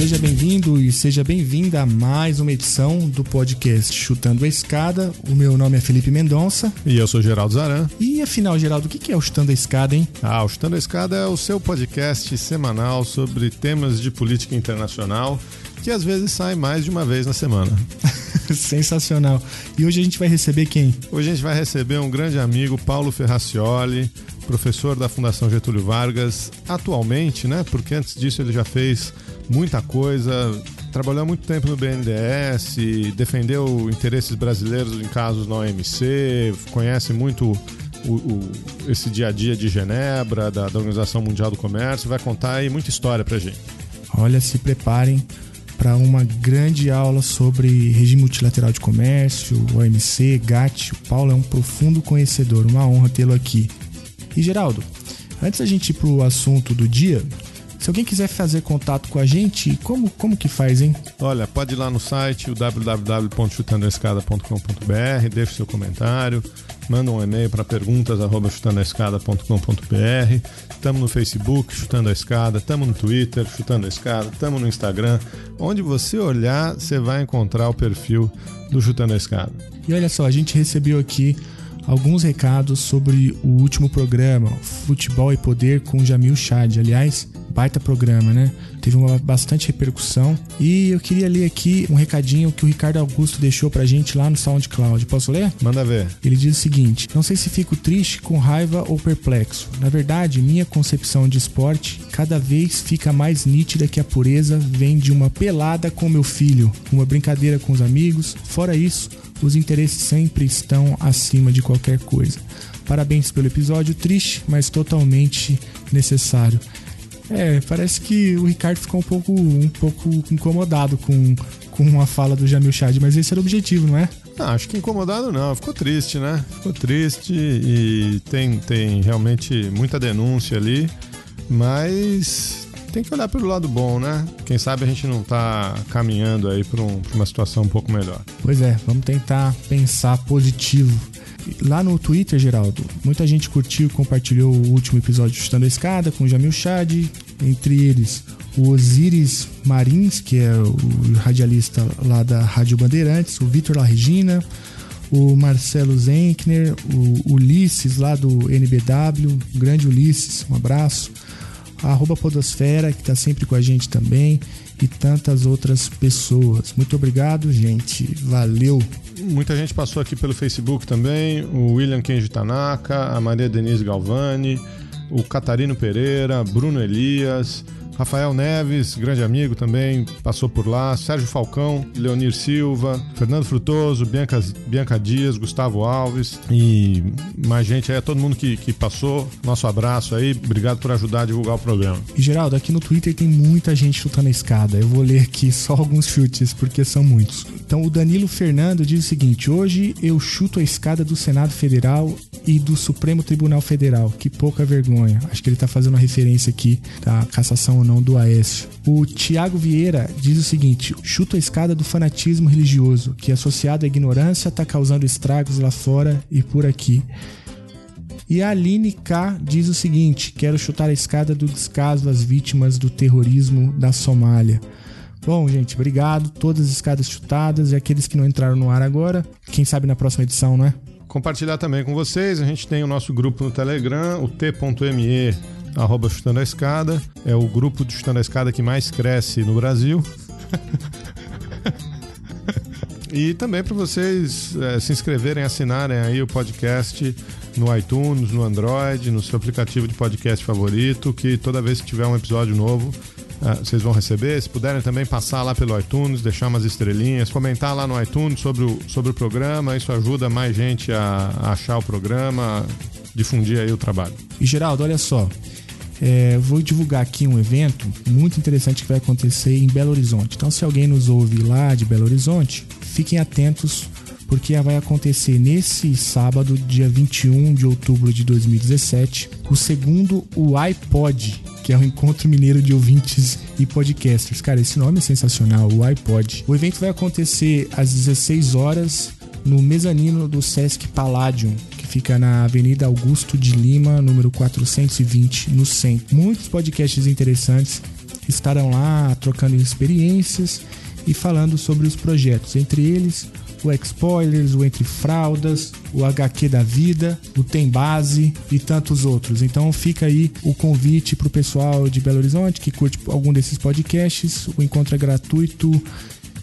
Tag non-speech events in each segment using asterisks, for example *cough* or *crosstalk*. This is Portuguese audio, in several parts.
Seja bem-vindo e seja bem-vinda a mais uma edição do podcast Chutando a Escada. O meu nome é Felipe Mendonça. E eu sou Geraldo Zaran. E afinal, Geraldo, o que é o Chutando a Escada, hein? Ah, o Chutando a Escada é o seu podcast semanal sobre temas de política internacional que às vezes sai mais de uma vez na semana. *laughs* Sensacional. E hoje a gente vai receber quem? Hoje a gente vai receber um grande amigo, Paulo Ferracioli, professor da Fundação Getúlio Vargas, atualmente, né? Porque antes disso ele já fez muita coisa, trabalhou muito tempo no BNDES, defendeu interesses brasileiros em casos na OMC, conhece muito o, o, esse dia a dia de Genebra, da, da Organização Mundial do Comércio, vai contar aí muita história pra gente. Olha, se preparem para uma grande aula sobre regime multilateral de comércio, OMC, GATT. O Paulo é um profundo conhecedor, uma honra tê-lo aqui. E Geraldo, antes da gente ir para o assunto do dia, se alguém quiser fazer contato com a gente, como, como que faz, hein? Olha, pode ir lá no site, o www.chutandoescada.com.br, deixe seu comentário, manda um e-mail para perguntas@chutandoescada.com.br. Estamos no Facebook, Chutando a Escada, estamos no Twitter, Chutando a Escada, estamos no Instagram. Onde você olhar, você vai encontrar o perfil do Chutando a Escada. E olha só, a gente recebeu aqui alguns recados sobre o último programa, Futebol e Poder com Jamil Chad. Aliás, baita programa, né? Teve uma bastante repercussão. E eu queria ler aqui um recadinho que o Ricardo Augusto deixou pra gente lá no SoundCloud. Posso ler? Manda ver. Ele diz o seguinte: Não sei se fico triste, com raiva ou perplexo. Na verdade, minha concepção de esporte cada vez fica mais nítida que a pureza vem de uma pelada com meu filho, uma brincadeira com os amigos. Fora isso, os interesses sempre estão acima de qualquer coisa. Parabéns pelo episódio triste, mas totalmente necessário. É, parece que o Ricardo ficou um pouco, um pouco incomodado com, com a fala do Jamil Chad, mas esse era o objetivo, não é? Ah, acho que incomodado não, ficou triste, né? Ficou triste e tem, tem realmente muita denúncia ali, mas tem que olhar pelo lado bom, né? Quem sabe a gente não tá caminhando aí para um, uma situação um pouco melhor. Pois é, vamos tentar pensar positivo. Lá no Twitter, Geraldo, muita gente curtiu e compartilhou o último episódio de Chutando a Escada com o Jamil Chad, entre eles o Osiris Marins, que é o radialista lá da Rádio Bandeirantes, o Vitor La Regina, o Marcelo Zenkner, o Ulisses lá do NBW, o grande Ulisses, um abraço. A arroba Podosfera, que está sempre com a gente também, e tantas outras pessoas. Muito obrigado, gente. Valeu! Muita gente passou aqui pelo Facebook também, o William Kenji Tanaka, a Maria Denise Galvani, o Catarino Pereira, Bruno Elias, Rafael Neves, grande amigo também, passou por lá. Sérgio Falcão, Leonir Silva, Fernando Frutoso, Bianca, Bianca Dias, Gustavo Alves e mais gente aí, é todo mundo que, que passou. Nosso abraço aí, obrigado por ajudar a divulgar o programa. E Geraldo, aqui no Twitter tem muita gente chutando a escada. Eu vou ler aqui só alguns chutes, porque são muitos. Então o Danilo Fernando diz o seguinte: hoje eu chuto a escada do Senado Federal e do Supremo Tribunal Federal. Que pouca vergonha. Acho que ele tá fazendo uma referência aqui da cassação ou não do Aécio. O Tiago Vieira diz o seguinte: chuta a escada do fanatismo religioso, que associado à ignorância está causando estragos lá fora e por aqui. E a Aline K diz o seguinte: quero chutar a escada do descaso às vítimas do terrorismo da Somália. Bom, gente, obrigado. Todas as escadas chutadas e aqueles que não entraram no ar agora, quem sabe na próxima edição, não é? Compartilhar também com vocês. A gente tem o nosso grupo no Telegram, o t.me arroba Chutando a Escada. É o grupo de Chutando a Escada que mais cresce no Brasil. *laughs* e também para vocês é, se inscreverem, assinarem aí o podcast no iTunes, no Android, no seu aplicativo de podcast favorito, que toda vez que tiver um episódio novo, é, vocês vão receber. Se puderem também passar lá pelo iTunes, deixar umas estrelinhas, comentar lá no iTunes sobre o, sobre o programa, isso ajuda mais gente a, a achar o programa, difundir aí o trabalho. E Geraldo, olha só, é, vou divulgar aqui um evento muito interessante que vai acontecer em Belo Horizonte. Então, se alguém nos ouve lá de Belo Horizonte, fiquem atentos, porque vai acontecer nesse sábado, dia 21 de outubro de 2017, o segundo o iPod, que é o Encontro Mineiro de Ouvintes e Podcasters. Cara, esse nome é sensacional, o iPod. O evento vai acontecer às 16 horas no mezanino do Sesc Palladium, que fica na Avenida Augusto de Lima, número 420, no centro. Muitos podcasts interessantes estarão lá trocando experiências e falando sobre os projetos, entre eles o X-Spoilers, o Entre Fraldas, o HQ da Vida, o Tem Base e tantos outros. Então fica aí o convite para o pessoal de Belo Horizonte que curte algum desses podcasts. O encontro é gratuito.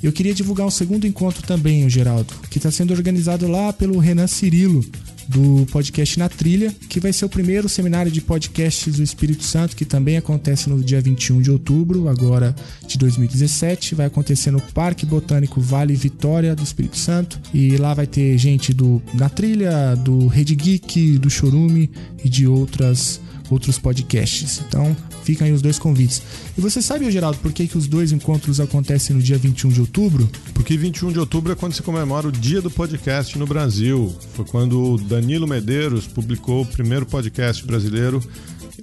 Eu queria divulgar um segundo encontro também, o Geraldo, que está sendo organizado lá pelo Renan Cirilo, do podcast Na Trilha, que vai ser o primeiro seminário de podcasts do Espírito Santo, que também acontece no dia 21 de outubro, agora de 2017. Vai acontecer no Parque Botânico Vale Vitória do Espírito Santo. E lá vai ter gente do Na Trilha, do Rede Geek, do Chorume e de outras outros podcasts. Então, ficam aí os dois convites. E você sabe, Geraldo, por que, que os dois encontros acontecem no dia 21 de outubro? Porque 21 de outubro é quando se comemora o Dia do Podcast no Brasil. Foi quando Danilo Medeiros publicou o primeiro podcast brasileiro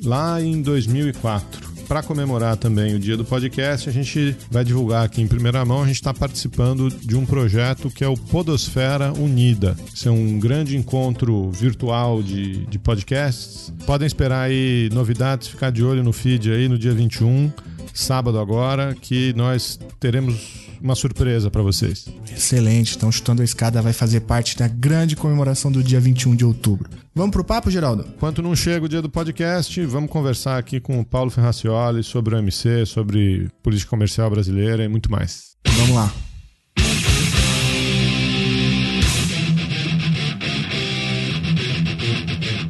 lá em 2004 para comemorar também o dia do podcast, a gente vai divulgar aqui em primeira mão. A gente está participando de um projeto que é o Podosfera Unida. Esse é um grande encontro virtual de, de podcasts. Podem esperar aí novidades, ficar de olho no feed aí no dia 21, sábado agora, que nós teremos uma surpresa para vocês. Excelente. Então, Chutando a Escada vai fazer parte da grande comemoração do dia 21 de outubro. Vamos pro papo, Geraldo? Enquanto não chega o dia do podcast, vamos conversar aqui com o Paulo Ferracioli sobre o MC, sobre política comercial brasileira e muito mais. Vamos lá.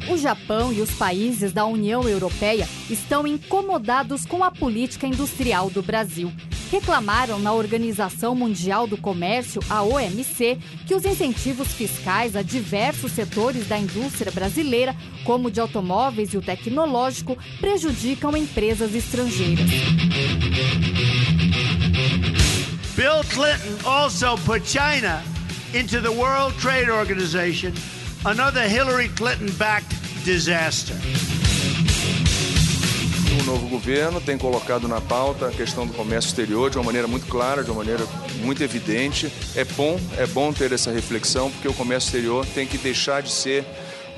O Japão e os países da União Europeia estão incomodados com a política industrial do Brasil reclamaram na Organização Mundial do Comércio, a OMC, que os incentivos fiscais a diversos setores da indústria brasileira, como o de automóveis e o tecnológico, prejudicam empresas estrangeiras. Bill Clinton also put China into the World Trade Organization, another Hillary Clinton-backed disaster o novo governo tem colocado na pauta a questão do comércio exterior de uma maneira muito clara, de uma maneira muito evidente. É bom, é bom ter essa reflexão, porque o comércio exterior tem que deixar de ser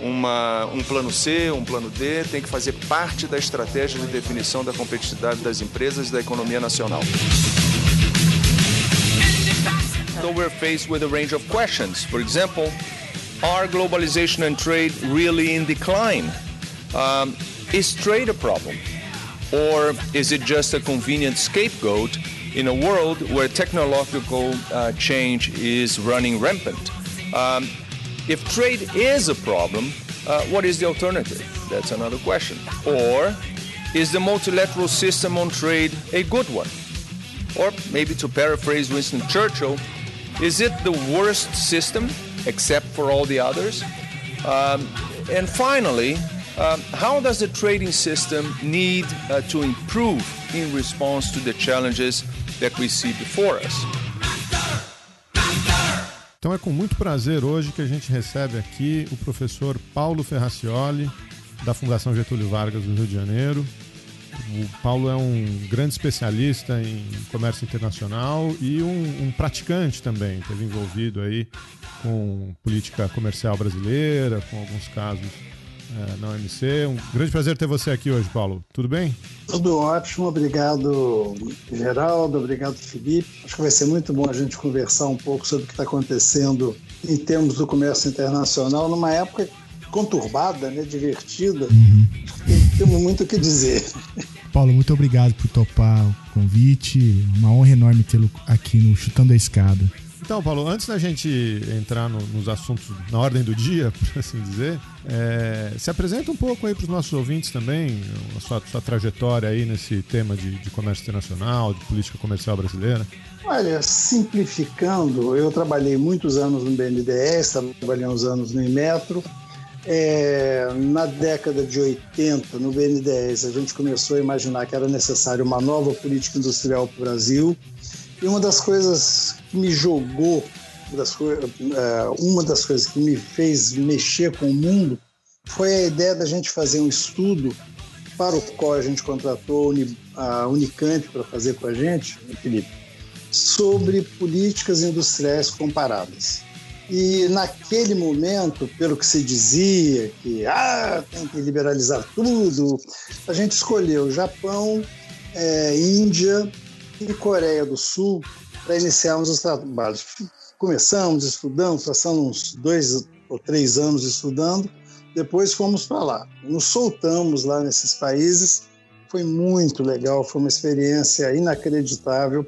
uma, um plano C, um plano D, tem que fazer parte da estratégia de definição da competitividade das empresas e da economia nacional. So we're faced with a range of questions. For example, are globalization and trade really in decline? Um, is trade a problem? Or is it just a convenient scapegoat in a world where technological uh, change is running rampant? Um, if trade is a problem, uh, what is the alternative? That's another question. Or is the multilateral system on trade a good one? Or maybe to paraphrase Winston Churchill, is it the worst system except for all the others? Um, and finally, um, how does the trading system need uh, to improve in response to the challenges that we see before us? Então é com muito prazer hoje que a gente recebe aqui o professor Paulo Ferracioli, da Fundação Getúlio Vargas do Rio de Janeiro. O Paulo é um grande especialista em comércio internacional e um, um praticante também, teve envolvido aí com política comercial brasileira, com alguns casos na OMC. Um grande prazer ter você aqui hoje, Paulo. Tudo bem? Tudo ótimo, obrigado, Geraldo, obrigado, Felipe. Acho que vai ser muito bom a gente conversar um pouco sobre o que está acontecendo em termos do comércio internacional numa época conturbada, né, divertida. Uhum. Temos muito o que dizer. Paulo, muito obrigado por topar o convite. Uma honra enorme tê-lo aqui no Chutando a Escada. Então, Paulo, antes da gente entrar no, nos assuntos na ordem do dia, *laughs* por assim dizer, é, se apresenta um pouco aí para os nossos ouvintes também, a sua, sua, trajetória aí nesse tema de, de comércio internacional, de política comercial brasileira. Olha, simplificando, eu trabalhei muitos anos no BNDES, trabalhei uns anos no Inmetro. É, na década de 80, no BNDES, a gente começou a imaginar que era necessário uma nova política industrial para o Brasil. E uma das coisas que me jogou das, é, uma das coisas que me fez mexer com o mundo foi a ideia da gente fazer um estudo para o qual a gente contratou a Unicamp para fazer com a gente, Felipe, sobre políticas industriais comparadas. E naquele momento, pelo que se dizia, que ah, tem que liberalizar tudo, a gente escolheu Japão, é, Índia e Coreia do Sul para iniciarmos os trabalhos. Começamos estudando, passando uns dois ou três anos estudando, depois fomos para lá. Nos soltamos lá nesses países, foi muito legal, foi uma experiência inacreditável.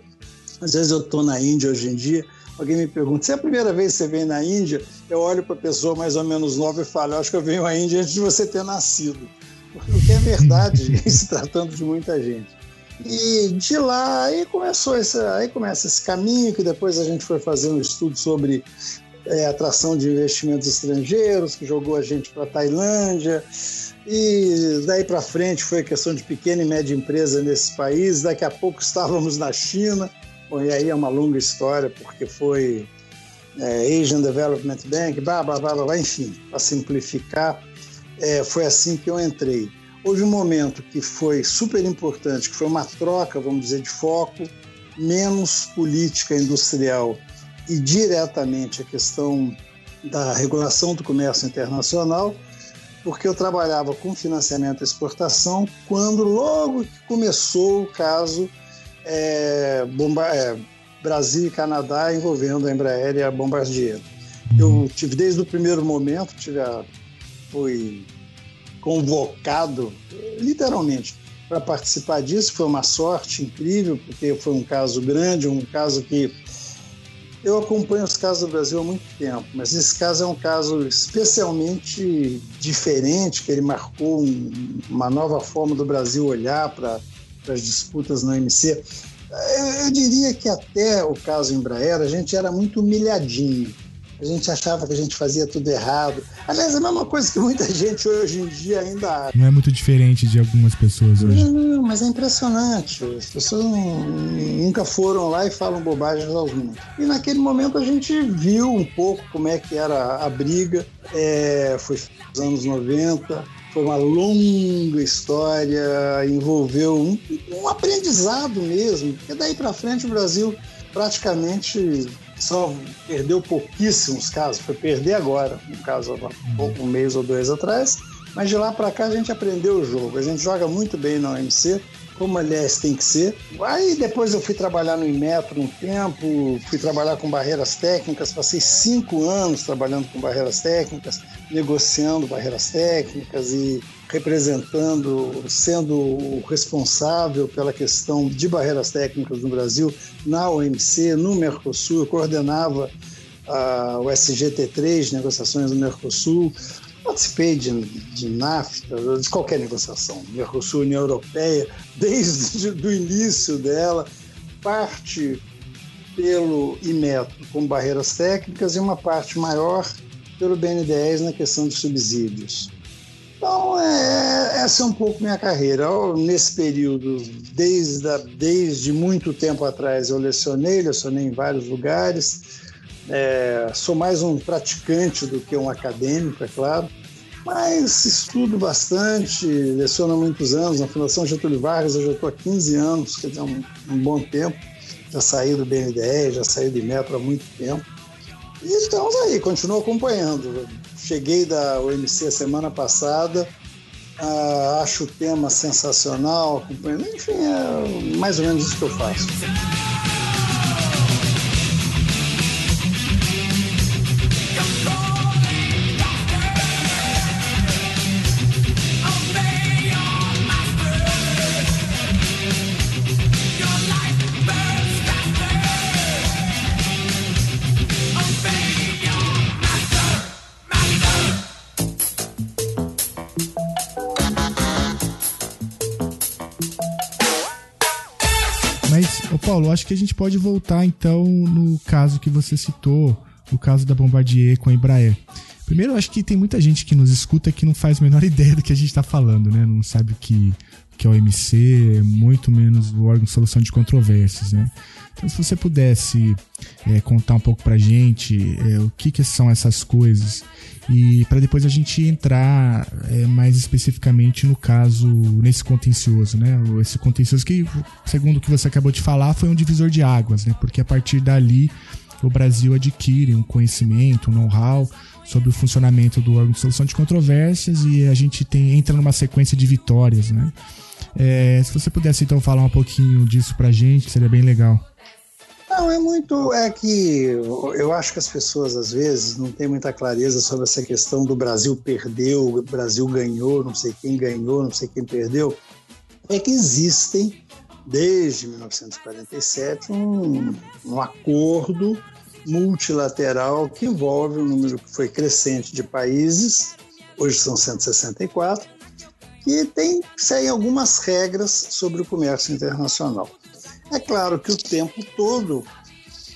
Às vezes eu estou na Índia hoje em dia, alguém me pergunta: se é a primeira vez que você vem na Índia, eu olho para a pessoa mais ou menos nova e falo: acho que eu venho à Índia antes de você ter nascido. O que é verdade, *laughs* se tratando de muita gente. E de lá aí começou aí começa esse caminho que depois a gente foi fazer um estudo sobre é, atração de investimentos estrangeiros, que jogou a gente para a Tailândia. E daí para frente foi questão de pequena e média empresa nesse país. Daqui a pouco estávamos na China. Bom, e aí é uma longa história, porque foi é, Asian Development Bank, blá, blá, blá, blá, enfim, para simplificar, é, foi assim que eu entrei. Houve um momento que foi super importante, que foi uma troca, vamos dizer, de foco, menos política industrial e diretamente a questão da regulação do comércio internacional, porque eu trabalhava com financiamento e exportação quando logo que começou o caso é, bomba, é, Brasil e Canadá envolvendo a Embraer e a Bombardier. Eu tive desde o primeiro momento, tive a, fui convocado, literalmente, para participar disso. Foi uma sorte incrível, porque foi um caso grande, um caso que eu acompanho os casos do Brasil há muito tempo, mas esse caso é um caso especialmente diferente, que ele marcou um, uma nova forma do Brasil olhar para as disputas no MC. Eu, eu diria que até o caso Embraer, a gente era muito humilhadinho a gente achava que a gente fazia tudo errado. Aliás, é a mesma coisa que muita gente hoje em dia ainda. Não é muito diferente de algumas pessoas hoje. Não, mas é impressionante. As pessoas nunca foram lá e falam bobagens mundo. E naquele momento a gente viu um pouco como é que era a briga. É, foi nos anos 90. Foi uma longa história, envolveu um, um aprendizado mesmo. Porque daí para frente o Brasil praticamente só perdeu pouquíssimos casos, foi perder agora, um caso há um mês ou dois atrás, mas de lá para cá a gente aprendeu o jogo. A gente joga muito bem na OMC, como aliás tem que ser. Aí depois eu fui trabalhar no Inmetro um tempo, fui trabalhar com barreiras técnicas, passei cinco anos trabalhando com barreiras técnicas, negociando barreiras técnicas e representando, sendo o responsável pela questão de barreiras técnicas no Brasil, na OMC, no Mercosul, eu coordenava uh, o SGT3, negociações do Mercosul, participei de, de NAFTA, de qualquer negociação, Mercosul, União Europeia, desde *laughs* o início dela, parte pelo IMETRO com barreiras técnicas e uma parte maior pelo BNDES na questão de subsídios. Então, é, essa é um pouco minha carreira. Eu, nesse período, desde, a, desde muito tempo atrás, eu lecionei, lecionei em vários lugares. É, sou mais um praticante do que um acadêmico, é claro, mas estudo bastante, leciono há muitos anos. Na Fundação Getúlio Vargas eu já estou há 15 anos, quer dizer, um, um bom tempo. Já saí do BNDES, já saí do Metro há muito tempo. E estamos aí, continuo acompanhando. Cheguei da OMC a semana passada, uh, acho o tema sensacional. Enfim, é mais ou menos isso que eu faço. Paulo, acho que a gente pode voltar então no caso que você citou, o caso da Bombardier com a Embraer. Primeiro, acho que tem muita gente que nos escuta que não faz a menor *laughs* ideia do que a gente está falando, né? Não sabe o que, que a OMC, muito menos o órgão de solução de controvérsias, né? Então, se você pudesse é, contar um pouco para a gente é, o que, que, são essas coisas e para depois a gente entrar é, mais especificamente no caso, nesse contencioso, né? Esse contencioso que, segundo o que você acabou de falar, foi um divisor de águas, né? Porque a partir dali o Brasil adquire um conhecimento, um know-how sobre o funcionamento do órgão de solução de controvérsias e a gente tem, entra numa sequência de vitórias, né? É, se você pudesse então falar um pouquinho disso pra gente, seria bem legal. Não, é muito. É que eu acho que as pessoas, às vezes, não têm muita clareza sobre essa questão do Brasil perdeu, Brasil ganhou, não sei quem ganhou, não sei quem perdeu. É que existem, desde 1947, um, um acordo multilateral que envolve um número que foi crescente de países, hoje são 164, que tem, seguem algumas regras sobre o comércio internacional. É claro que o tempo todo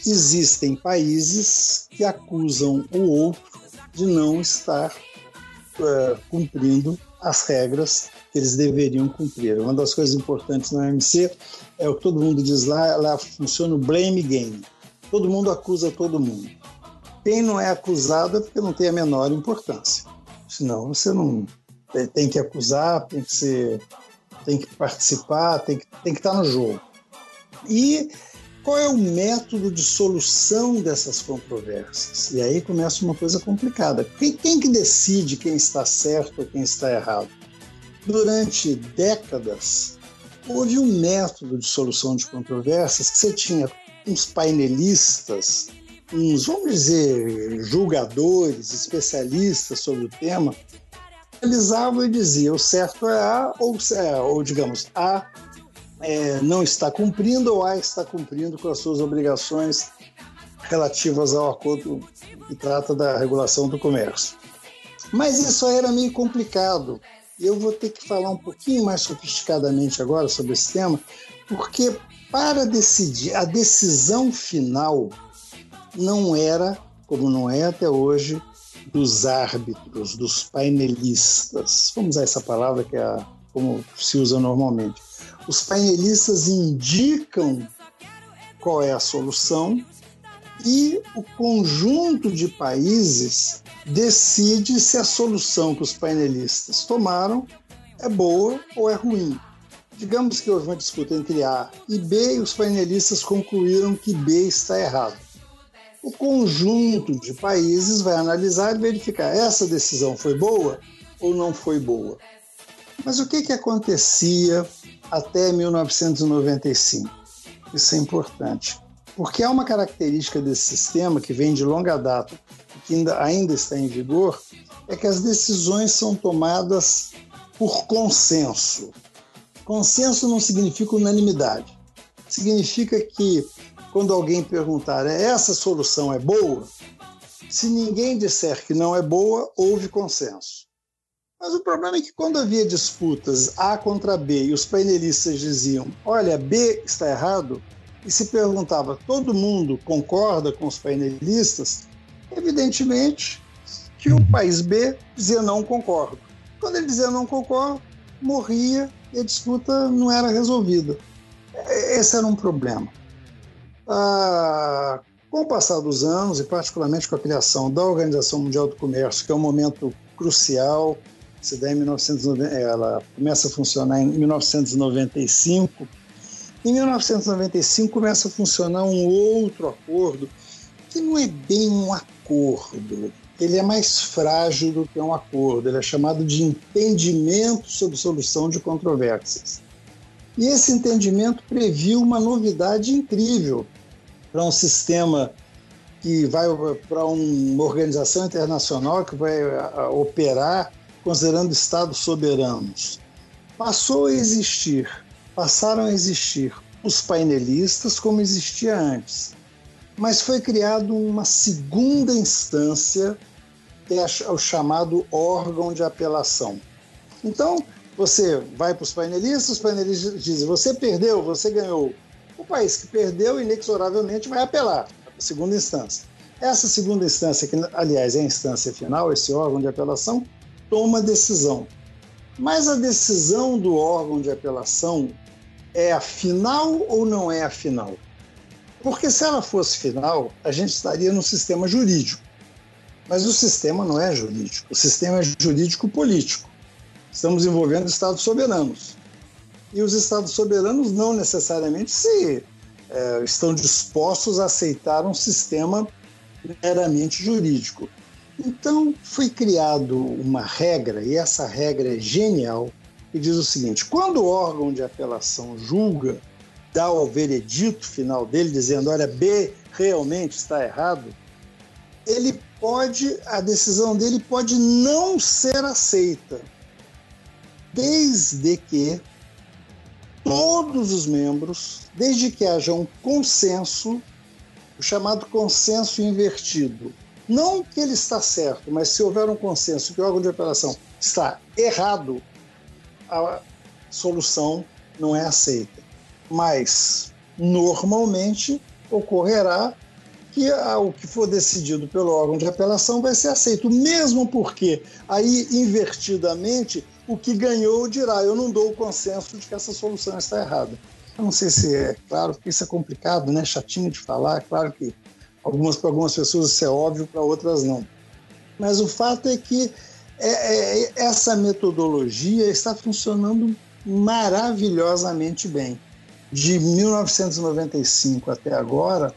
existem países que acusam o outro de não estar uh, cumprindo as regras que eles deveriam cumprir. Uma das coisas importantes na OMC é o que todo mundo diz lá, lá funciona o blame game. Todo mundo acusa todo mundo. Quem não é acusado é porque não tem a menor importância. Senão você não tem que acusar, tem que ser, tem que participar, tem que, tem que estar no jogo. E qual é o método de solução dessas controvérsias? E aí começa uma coisa complicada. Quem, quem que decide quem está certo ou quem está errado? Durante décadas, houve um método de solução de controvérsias que você tinha uns painelistas, uns, vamos dizer, julgadores, especialistas sobre o tema, analisavam e diziam o certo é A, ou, é, ou digamos, A é, não está cumprindo ou A está cumprindo com as suas obrigações relativas ao acordo que trata da regulação do comércio. Mas isso era meio complicado. Eu vou ter que falar um pouquinho mais sofisticadamente agora sobre esse tema, porque para decidir, a decisão final não era, como não é até hoje, dos árbitros, dos painelistas. Vamos usar essa palavra que é como se usa normalmente os painelistas indicam qual é a solução e o conjunto de países decide se a solução que os painelistas tomaram é boa ou é ruim. Digamos que houve uma disputa entre A e B e os painelistas concluíram que B está errado. O conjunto de países vai analisar e verificar essa decisão foi boa ou não foi boa. Mas o que, que acontecia até 1995. Isso é importante, porque há uma característica desse sistema que vem de longa data que ainda, ainda está em vigor, é que as decisões são tomadas por consenso. Consenso não significa unanimidade. Significa que quando alguém perguntar essa solução é boa, se ninguém disser que não é boa, houve consenso. Mas o problema é que quando havia disputas A contra B e os painelistas diziam: olha, B está errado, e se perguntava: todo mundo concorda com os painelistas? Evidentemente que o país B dizia não concordo. Quando ele dizia não concordo, morria e a disputa não era resolvida. Esse era um problema. Ah, com o passar dos anos, e particularmente com a criação da Organização Mundial do Comércio, que é um momento crucial se dá em 1990, ela começa a funcionar em 1995. Em 1995 começa a funcionar um outro acordo que não é bem um acordo. Ele é mais frágil do que um acordo. Ele é chamado de entendimento sobre solução de controvérsias. E esse entendimento previu uma novidade incrível para um sistema que vai para uma organização internacional que vai operar considerando estados soberanos. Passou a existir, passaram a existir os painelistas como existia antes, mas foi criado uma segunda instância que é o chamado órgão de apelação. Então, você vai para os painelistas, os painelistas dizem: você perdeu, você ganhou. O país que perdeu, inexoravelmente, vai apelar segunda instância. Essa segunda instância, que aliás é a instância final, esse órgão de apelação, toma decisão. Mas a decisão do órgão de apelação é a final ou não é a final? Porque se ela fosse final, a gente estaria no sistema jurídico. Mas o sistema não é jurídico, o sistema é jurídico político. Estamos envolvendo estados soberanos. E os estados soberanos não necessariamente se é, estão dispostos a aceitar um sistema meramente jurídico. Então foi criado uma regra, e essa regra é genial, que diz o seguinte: quando o órgão de apelação julga, dá o veredito final dele, dizendo, olha, B realmente está errado, ele pode, a decisão dele pode não ser aceita, desde que todos os membros, desde que haja um consenso, o chamado consenso invertido, não que ele está certo, mas se houver um consenso que o órgão de apelação está errado, a solução não é aceita. Mas, normalmente, ocorrerá que o que for decidido pelo órgão de apelação vai ser aceito, mesmo porque aí, invertidamente, o que ganhou dirá: eu não dou o consenso de que essa solução está errada. Eu não sei se é claro, porque isso é complicado, né? chatinho de falar. Claro que Algumas para algumas pessoas isso é óbvio, para outras não. Mas o fato é que é, é, essa metodologia está funcionando maravilhosamente bem. De 1995 até agora,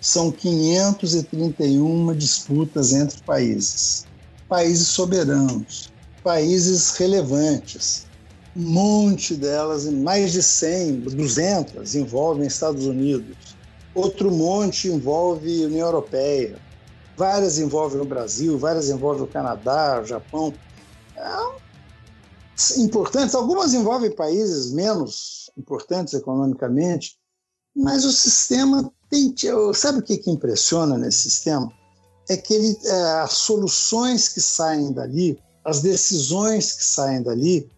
são 531 disputas entre países. Países soberanos, países relevantes. Um monte delas, mais de 100, 200, envolvem Estados Unidos outro monte envolve União Europeia, várias envolvem o Brasil, várias envolvem o Canadá, o Japão. É, importantes, algumas envolvem países menos importantes economicamente, mas o sistema tem. Sabe o que, que impressiona nesse sistema? É que ele, é, as soluções que saem dali, as decisões que saem dali,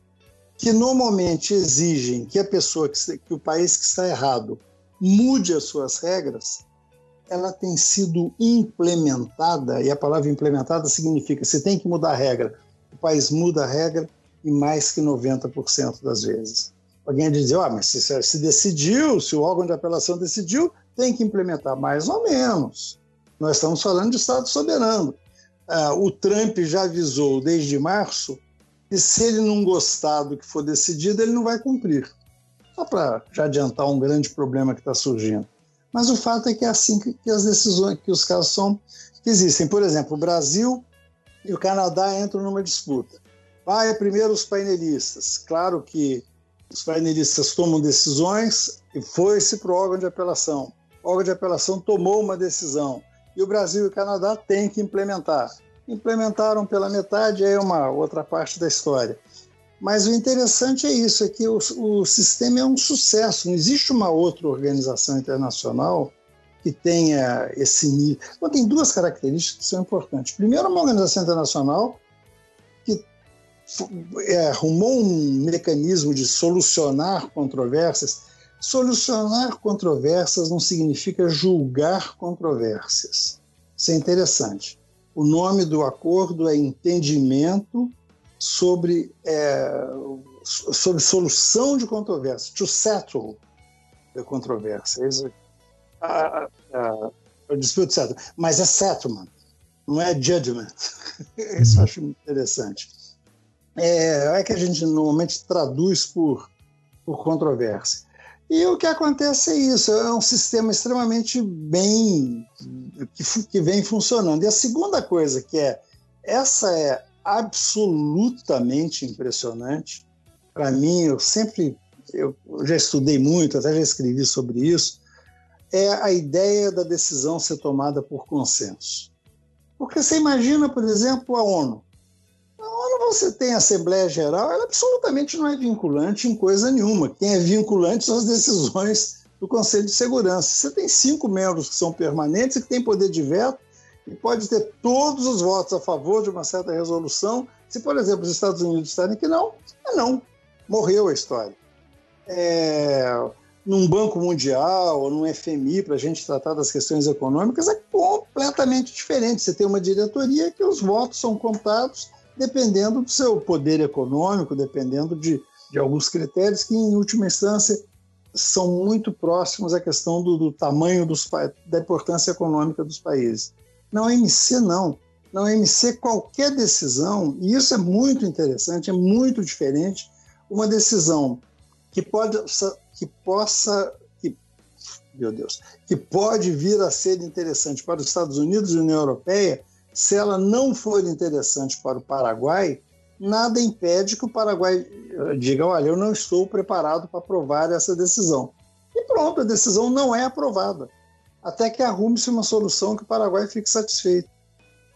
que normalmente exigem que a pessoa, que, que o país que está errado, mude as suas regras, ela tem sido implementada, e a palavra implementada significa você tem que mudar a regra. O país muda a regra e mais que 90% das vezes. Alguém diz, ah, mas se, se decidiu, se o órgão de apelação decidiu, tem que implementar mais ou menos. Nós estamos falando de Estado soberano. Ah, o Trump já avisou desde março que se ele não gostar do que for decidido, ele não vai cumprir. Só para já adiantar um grande problema que está surgindo. Mas o fato é que é assim que, as decisões, que os casos são que existem. Por exemplo, o Brasil e o Canadá entram numa disputa. Vai primeiro os painelistas. Claro que os painelistas tomam decisões e foi-se para o órgão de apelação. O órgão de apelação tomou uma decisão e o Brasil e o Canadá têm que implementar. Implementaram pela metade, aí é uma outra parte da história. Mas o interessante é isso, é que o, o sistema é um sucesso. Não existe uma outra organização internacional que tenha esse nível. Bom, tem duas características que são importantes. Primeiro, uma organização internacional que é, arrumou um mecanismo de solucionar controvérsias. Solucionar controvérsias não significa julgar controvérsias. Isso é interessante. O nome do acordo é Entendimento sobre, é, sobre solução de controvérsia, to settle the controvérsia. a, a, a dispute settle, mas é settlement, não é judgment. *laughs* Isso eu acho interessante. É, é que a gente normalmente traduz por, por controvérsia. E o que acontece é isso, é um sistema extremamente bem que, que vem funcionando. E a segunda coisa que é essa é absolutamente impressionante. Para mim, eu sempre, eu já estudei muito, até já escrevi sobre isso, é a ideia da decisão ser tomada por consenso. Porque você imagina, por exemplo, a ONU. A ONU você tem a Assembleia Geral, ela absolutamente não é vinculante em coisa nenhuma. Quem é vinculante são as decisões do Conselho de Segurança. Você tem cinco membros que são permanentes e que têm poder de veto, e pode ter todos os votos a favor de uma certa resolução. Se, por exemplo, os Estados Unidos disserem que não, é não. Morreu a história. É, num Banco Mundial ou num FMI, para a gente tratar das questões econômicas, é completamente diferente. Você tem uma diretoria que os votos são contados dependendo do seu poder econômico, dependendo de, de alguns critérios que, em última instância, são muito próximos à questão do, do tamanho dos da importância econômica dos países. Não é MC, não. Não é MC qualquer decisão, e isso é muito interessante, é muito diferente, uma decisão que pode que possa que, meu Deus, que pode vir a ser interessante para os Estados Unidos e União Europeia, se ela não for interessante para o Paraguai, nada impede que o Paraguai eh, diga: olha, eu não estou preparado para aprovar essa decisão. E pronto, a decisão não é aprovada. Até que arrume-se uma solução que o Paraguai fique satisfeito.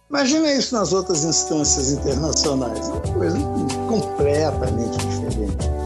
Imagina isso nas outras instâncias internacionais. É uma coisa completamente diferente.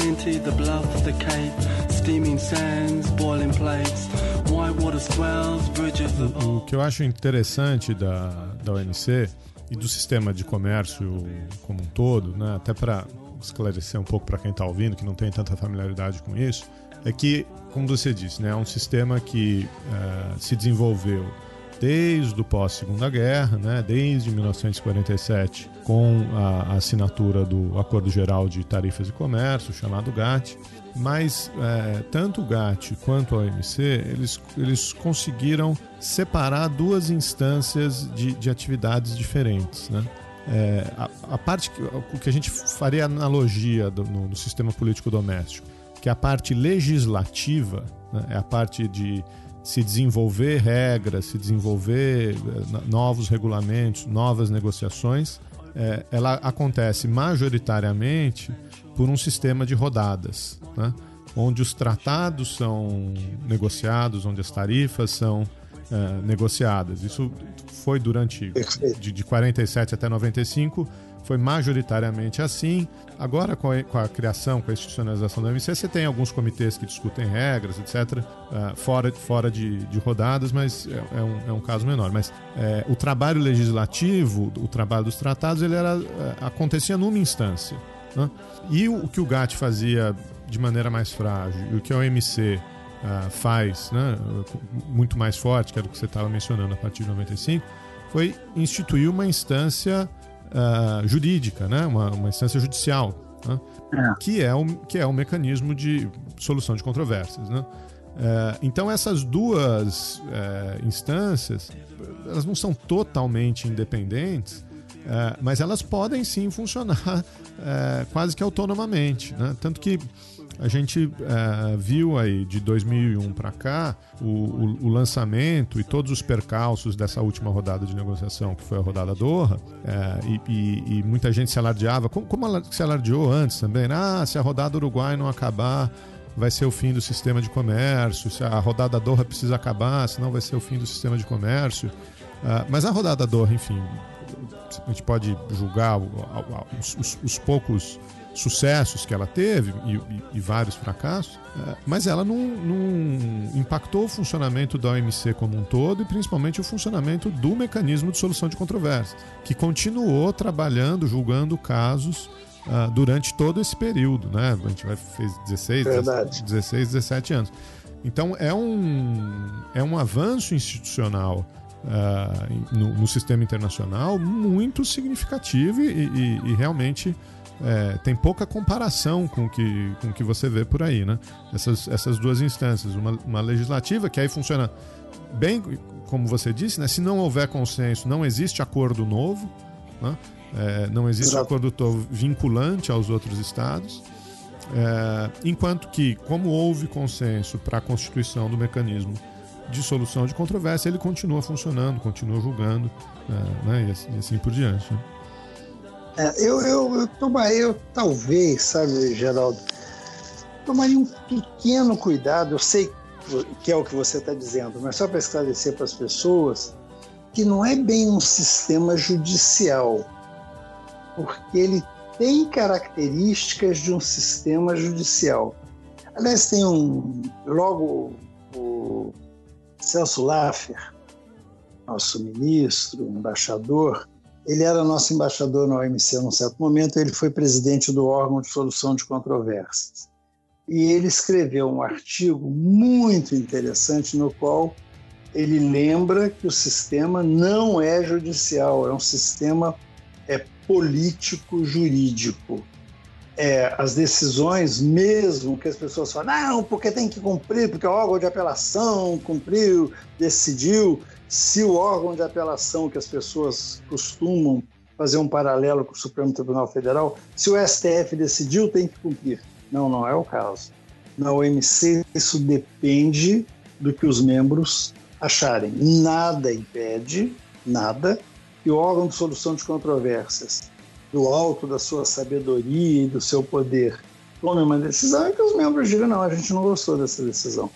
plenty, the bluff, the cape, steaming sands, boiling plates, whitewater swells, bridges of... O que eu acho interessante da, da OMC e do sistema de comércio como um todo, né, até para esclarecer um pouco para quem está ouvindo, que não tem tanta familiaridade com isso, é que, como você disse, né, é um sistema que uh, se desenvolveu desde o pós-Segunda Guerra, né, desde 1947, com a assinatura do Acordo Geral de Tarifas e Comércio, chamado GATT. Mas é, tanto o GATT quanto a OMC, eles, eles conseguiram separar duas instâncias de, de atividades diferentes. Né? É, a, a, parte que, que a gente faria analogia do, no, no sistema político doméstico, que é a parte legislativa, né? é a parte de se desenvolver regras, se desenvolver eh, novos regulamentos, novas negociações, é, ela acontece majoritariamente por um sistema de rodadas, né? onde os tratados são negociados, onde as tarifas são é, negociadas. Isso foi durante de, de 47 até 95 foi majoritariamente assim. Agora, com a, com a, criação, com a institucionalização da OMC, você tem alguns comitês que discutem regras, etc., uh, ah, fora, fora de, de rodadas, mas é, é, um, é um caso menor. Mas é, o trabalho legislativo, o trabalho dos tratados, ele era, acontecia numa instância. Né? E o, que o GATT fazia de maneira mais frágil, e o que a OMC uh, ah, faz né, muito mais forte, que era o que você estava mencionando a partir de 95, foi instituir uma instância uh, jurídica, né? uma, uma instância judicial, né? é. que, é o, que é mecanismo de solução de controvérsias. Né? Uh, então essas duas uh, instâncias elas não são totalmente independentes, uh, mas elas podem sim funcionar *laughs* quase que autonomamente. Né? Tanto que a gente é, viu aí de 2001 para cá o, o, o, lançamento e todos os percalços dessa última rodada de negociação, que foi a rodada Doha, é, e, e, e, muita gente se alardeava, como, como se alardeou antes também, né? ah, se a rodada Uruguai não acabar, vai ser o fim do sistema de comércio, se a rodada Doha precisa acabar, senão vai ser o fim do sistema de comércio. Uh, mas a rodada Doha, enfim, a gente pode julgar os, os, os poucos sucessos que ela teve e, e, e vários fracassos, é, mas ela não, não, impactou o funcionamento da OMC como um todo e principalmente o funcionamento do mecanismo de solução de controvérsias, que continuou trabalhando, julgando casos uh, durante todo esse período, né? A gente vai fez 16, 16, 17 anos. Então é um, é um avanço institucional uh, no, no, sistema internacional muito significativo e, e, e realmente é, tem pouca comparação com o que, com o que você vê por aí, né? Essas, essas duas instâncias. Uma, uma legislativa que aí funciona bem, como você disse, né? Se não houver consenso, não existe acordo novo, né? É, não existe Exato. acordo vinculante aos outros estados. É, enquanto que, como houve consenso para a constituição do mecanismo de solução de controvérsia, ele continua funcionando, continua julgando, é, né? e, assim, e assim por diante. Né? É, eu, eu, eu tomaria, eu, talvez, sabe, Geraldo, tomaria um pequeno cuidado. Eu sei que é o que você está dizendo, mas só para esclarecer para as pessoas que não é bem um sistema judicial, porque ele tem características de um sistema judicial. Aliás, tem um. Logo, o Celso Laffer, nosso ministro, embaixador, ele era nosso embaixador na OMC num certo momento, ele foi presidente do órgão de solução de controvérsias. e ele escreveu um artigo muito interessante no qual ele lembra que o sistema não é judicial, é um sistema é político jurídico. É, as decisões, mesmo que as pessoas falam, não, porque tem que cumprir, porque o órgão de apelação cumpriu, decidiu. Se o órgão de apelação, que as pessoas costumam fazer um paralelo com o Supremo Tribunal Federal, se o STF decidiu, tem que cumprir. Não, não é o caso. Na OMC, isso depende do que os membros acharem. Nada impede, nada, que o órgão de solução de controvérsias, do alto da sua sabedoria e do seu poder, tome uma decisão e que os membros digam: não, a gente não gostou dessa decisão.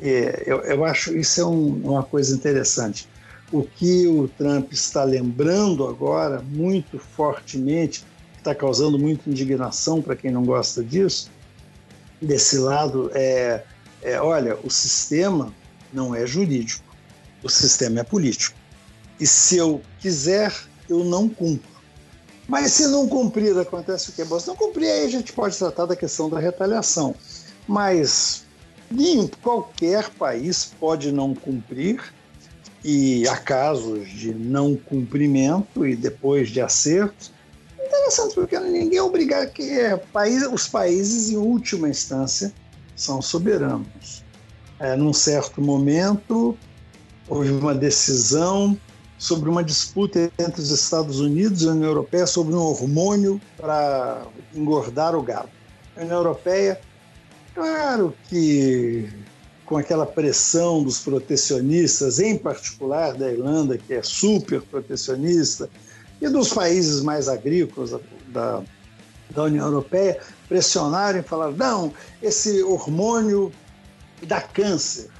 É, eu, eu, acho isso é um, uma coisa interessante. O que o Trump está lembrando agora, muito fortemente, está causando muita indignação para quem não gosta disso, desse lado, é, é: olha, o sistema não é jurídico, o sistema é político. E se eu quiser, eu não cumpro. Mas se não cumprir, acontece o? Bom, se não cumprir, aí a gente pode tratar da questão da retaliação. Mas em qualquer país pode não cumprir, e há casos de não cumprimento e depois de acertos. Interessante, porque ninguém é obrigado que é, país, os países, em última instância, são soberanos. É, num certo momento, houve uma decisão sobre uma disputa entre os Estados Unidos e a União Europeia sobre um hormônio para engordar o gado. A União Europeia, claro que com aquela pressão dos protecionistas, em particular da Irlanda, que é super protecionista, e dos países mais agrícolas da, da União Europeia, pressionaram e falaram: não, esse hormônio dá câncer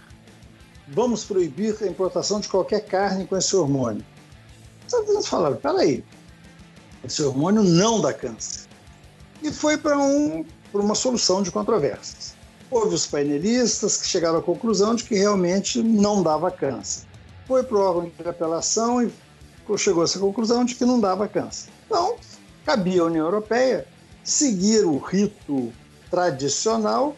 vamos proibir a importação de qualquer carne com esse hormônio. Unidos falaram, peraí, esse hormônio não dá câncer. E foi para um, uma solução de controvérsias. Houve os painelistas que chegaram à conclusão de que realmente não dava câncer. Foi para o órgão de apelação e chegou a essa conclusão de que não dava câncer. Então, cabia à União Europeia seguir o rito tradicional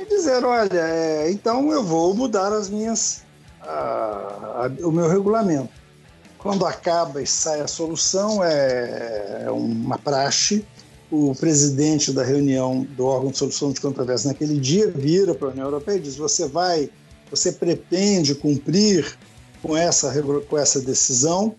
e dizer, olha, é, então eu vou mudar as minhas, a, a, o meu regulamento. Quando acaba e sai a solução, é, é uma praxe. O presidente da reunião do órgão de solução de controvérsia naquele dia vira para a União Europeia e diz: você vai, você pretende cumprir com essa, com essa decisão?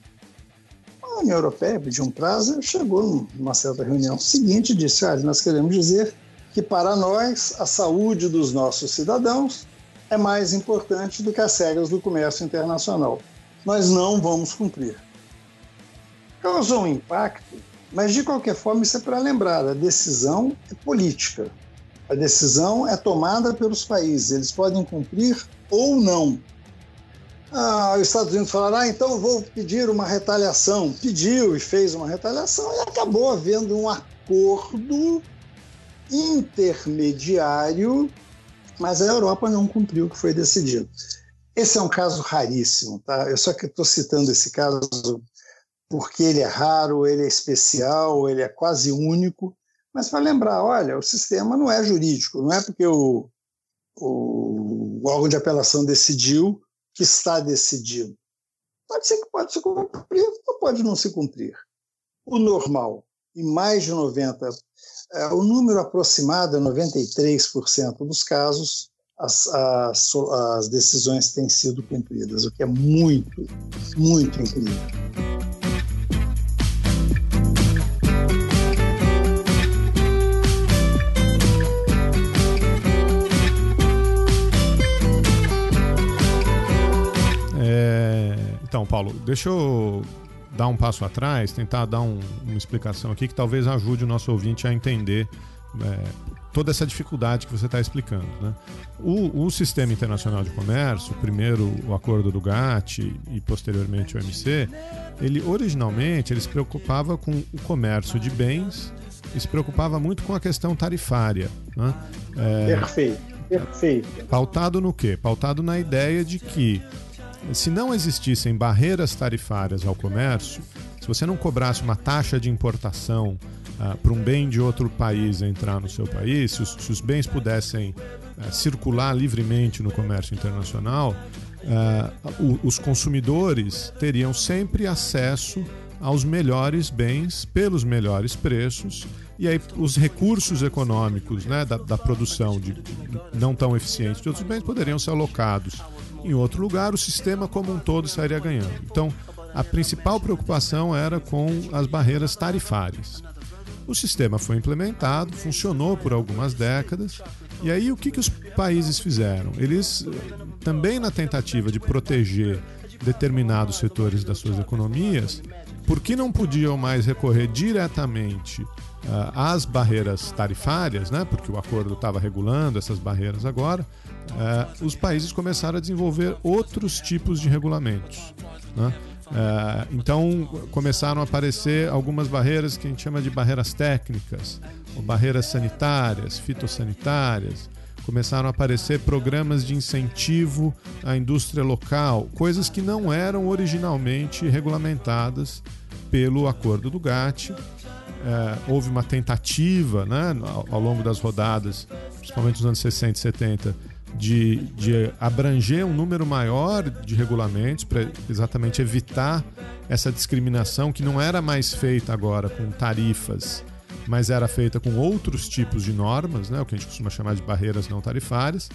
A União Europeia pediu um prazo, chegou numa certa reunião seguinte e disse: olha, nós queremos dizer que para nós a saúde dos nossos cidadãos é mais importante do que as regras do comércio internacional. Nós não vamos cumprir. Causou um impacto, mas de qualquer forma isso é para lembrar: a decisão é política. A decisão é tomada pelos países, eles podem cumprir ou não. Ah, os Estados Unidos falaram, ah, então vou pedir uma retaliação. Pediu e fez uma retaliação e acabou havendo um acordo intermediário, mas a Europa não cumpriu o que foi decidido. Esse é um caso raríssimo, tá? Eu só que estou citando esse caso porque ele é raro, ele é especial, ele é quase único, mas para lembrar, olha, o sistema não é jurídico, não é porque o, o, órgão de apelação decidiu que está decidido. Pode ser que pode se cumprir, ou pode não se cumprir. O normal, em mais de 90 é, o número aproximado é 93% dos casos, as, as, as decisões têm sido cumpridas, o que é muito, muito incrível. É, então, Paulo, deixa eu dar um passo atrás, tentar dar um, uma explicação aqui que talvez ajude o nosso ouvinte a entender é, toda essa dificuldade que você está explicando. Né? O, o, Sistema Internacional de Comércio, primeiro o acordo do GATT e posteriormente o OMC, ele originalmente ele se preocupava com o comércio de bens e se preocupava muito com a questão tarifária. Né? É, perfeito, perfeito. Pautado no quê? Pautado na ideia de que se não existissem barreiras tarifárias ao comércio, se você não cobrasse uma taxa de importação uh, para um bem de outro país entrar no seu país, se os, se os bens pudessem uh, circular livremente no comércio internacional, uh, os consumidores teriam sempre acesso aos melhores bens pelos melhores preços e aí os recursos econômicos né, da, da produção de, não tão eficientes de outros bens poderiam ser alocados em outro lugar, o sistema como um todo sairia ganhando. Então, a principal preocupação era com as barreiras tarifárias. O sistema foi implementado, funcionou por algumas décadas, e aí o que, que os países fizeram? Eles, também na tentativa de proteger determinados setores das suas economias, porque não podiam mais recorrer diretamente uh, às barreiras tarifárias, né, porque o acordo estava regulando essas barreiras agora, uh, os países começaram a desenvolver outros tipos de regulamentos. Né? É, então começaram a aparecer algumas barreiras que a gente chama de barreiras técnicas, ou barreiras sanitárias, fitossanitárias. Começaram a aparecer programas de incentivo à indústria local, coisas que não eram originalmente regulamentadas pelo acordo do GATT. É, houve uma tentativa né, ao longo das rodadas, principalmente nos anos 60 e 70, de, de abranger um número maior de regulamentos para exatamente evitar essa discriminação que não era mais feita agora com tarifas, mas era feita com outros tipos de normas, né, o que a gente costuma chamar de barreiras não tarifárias.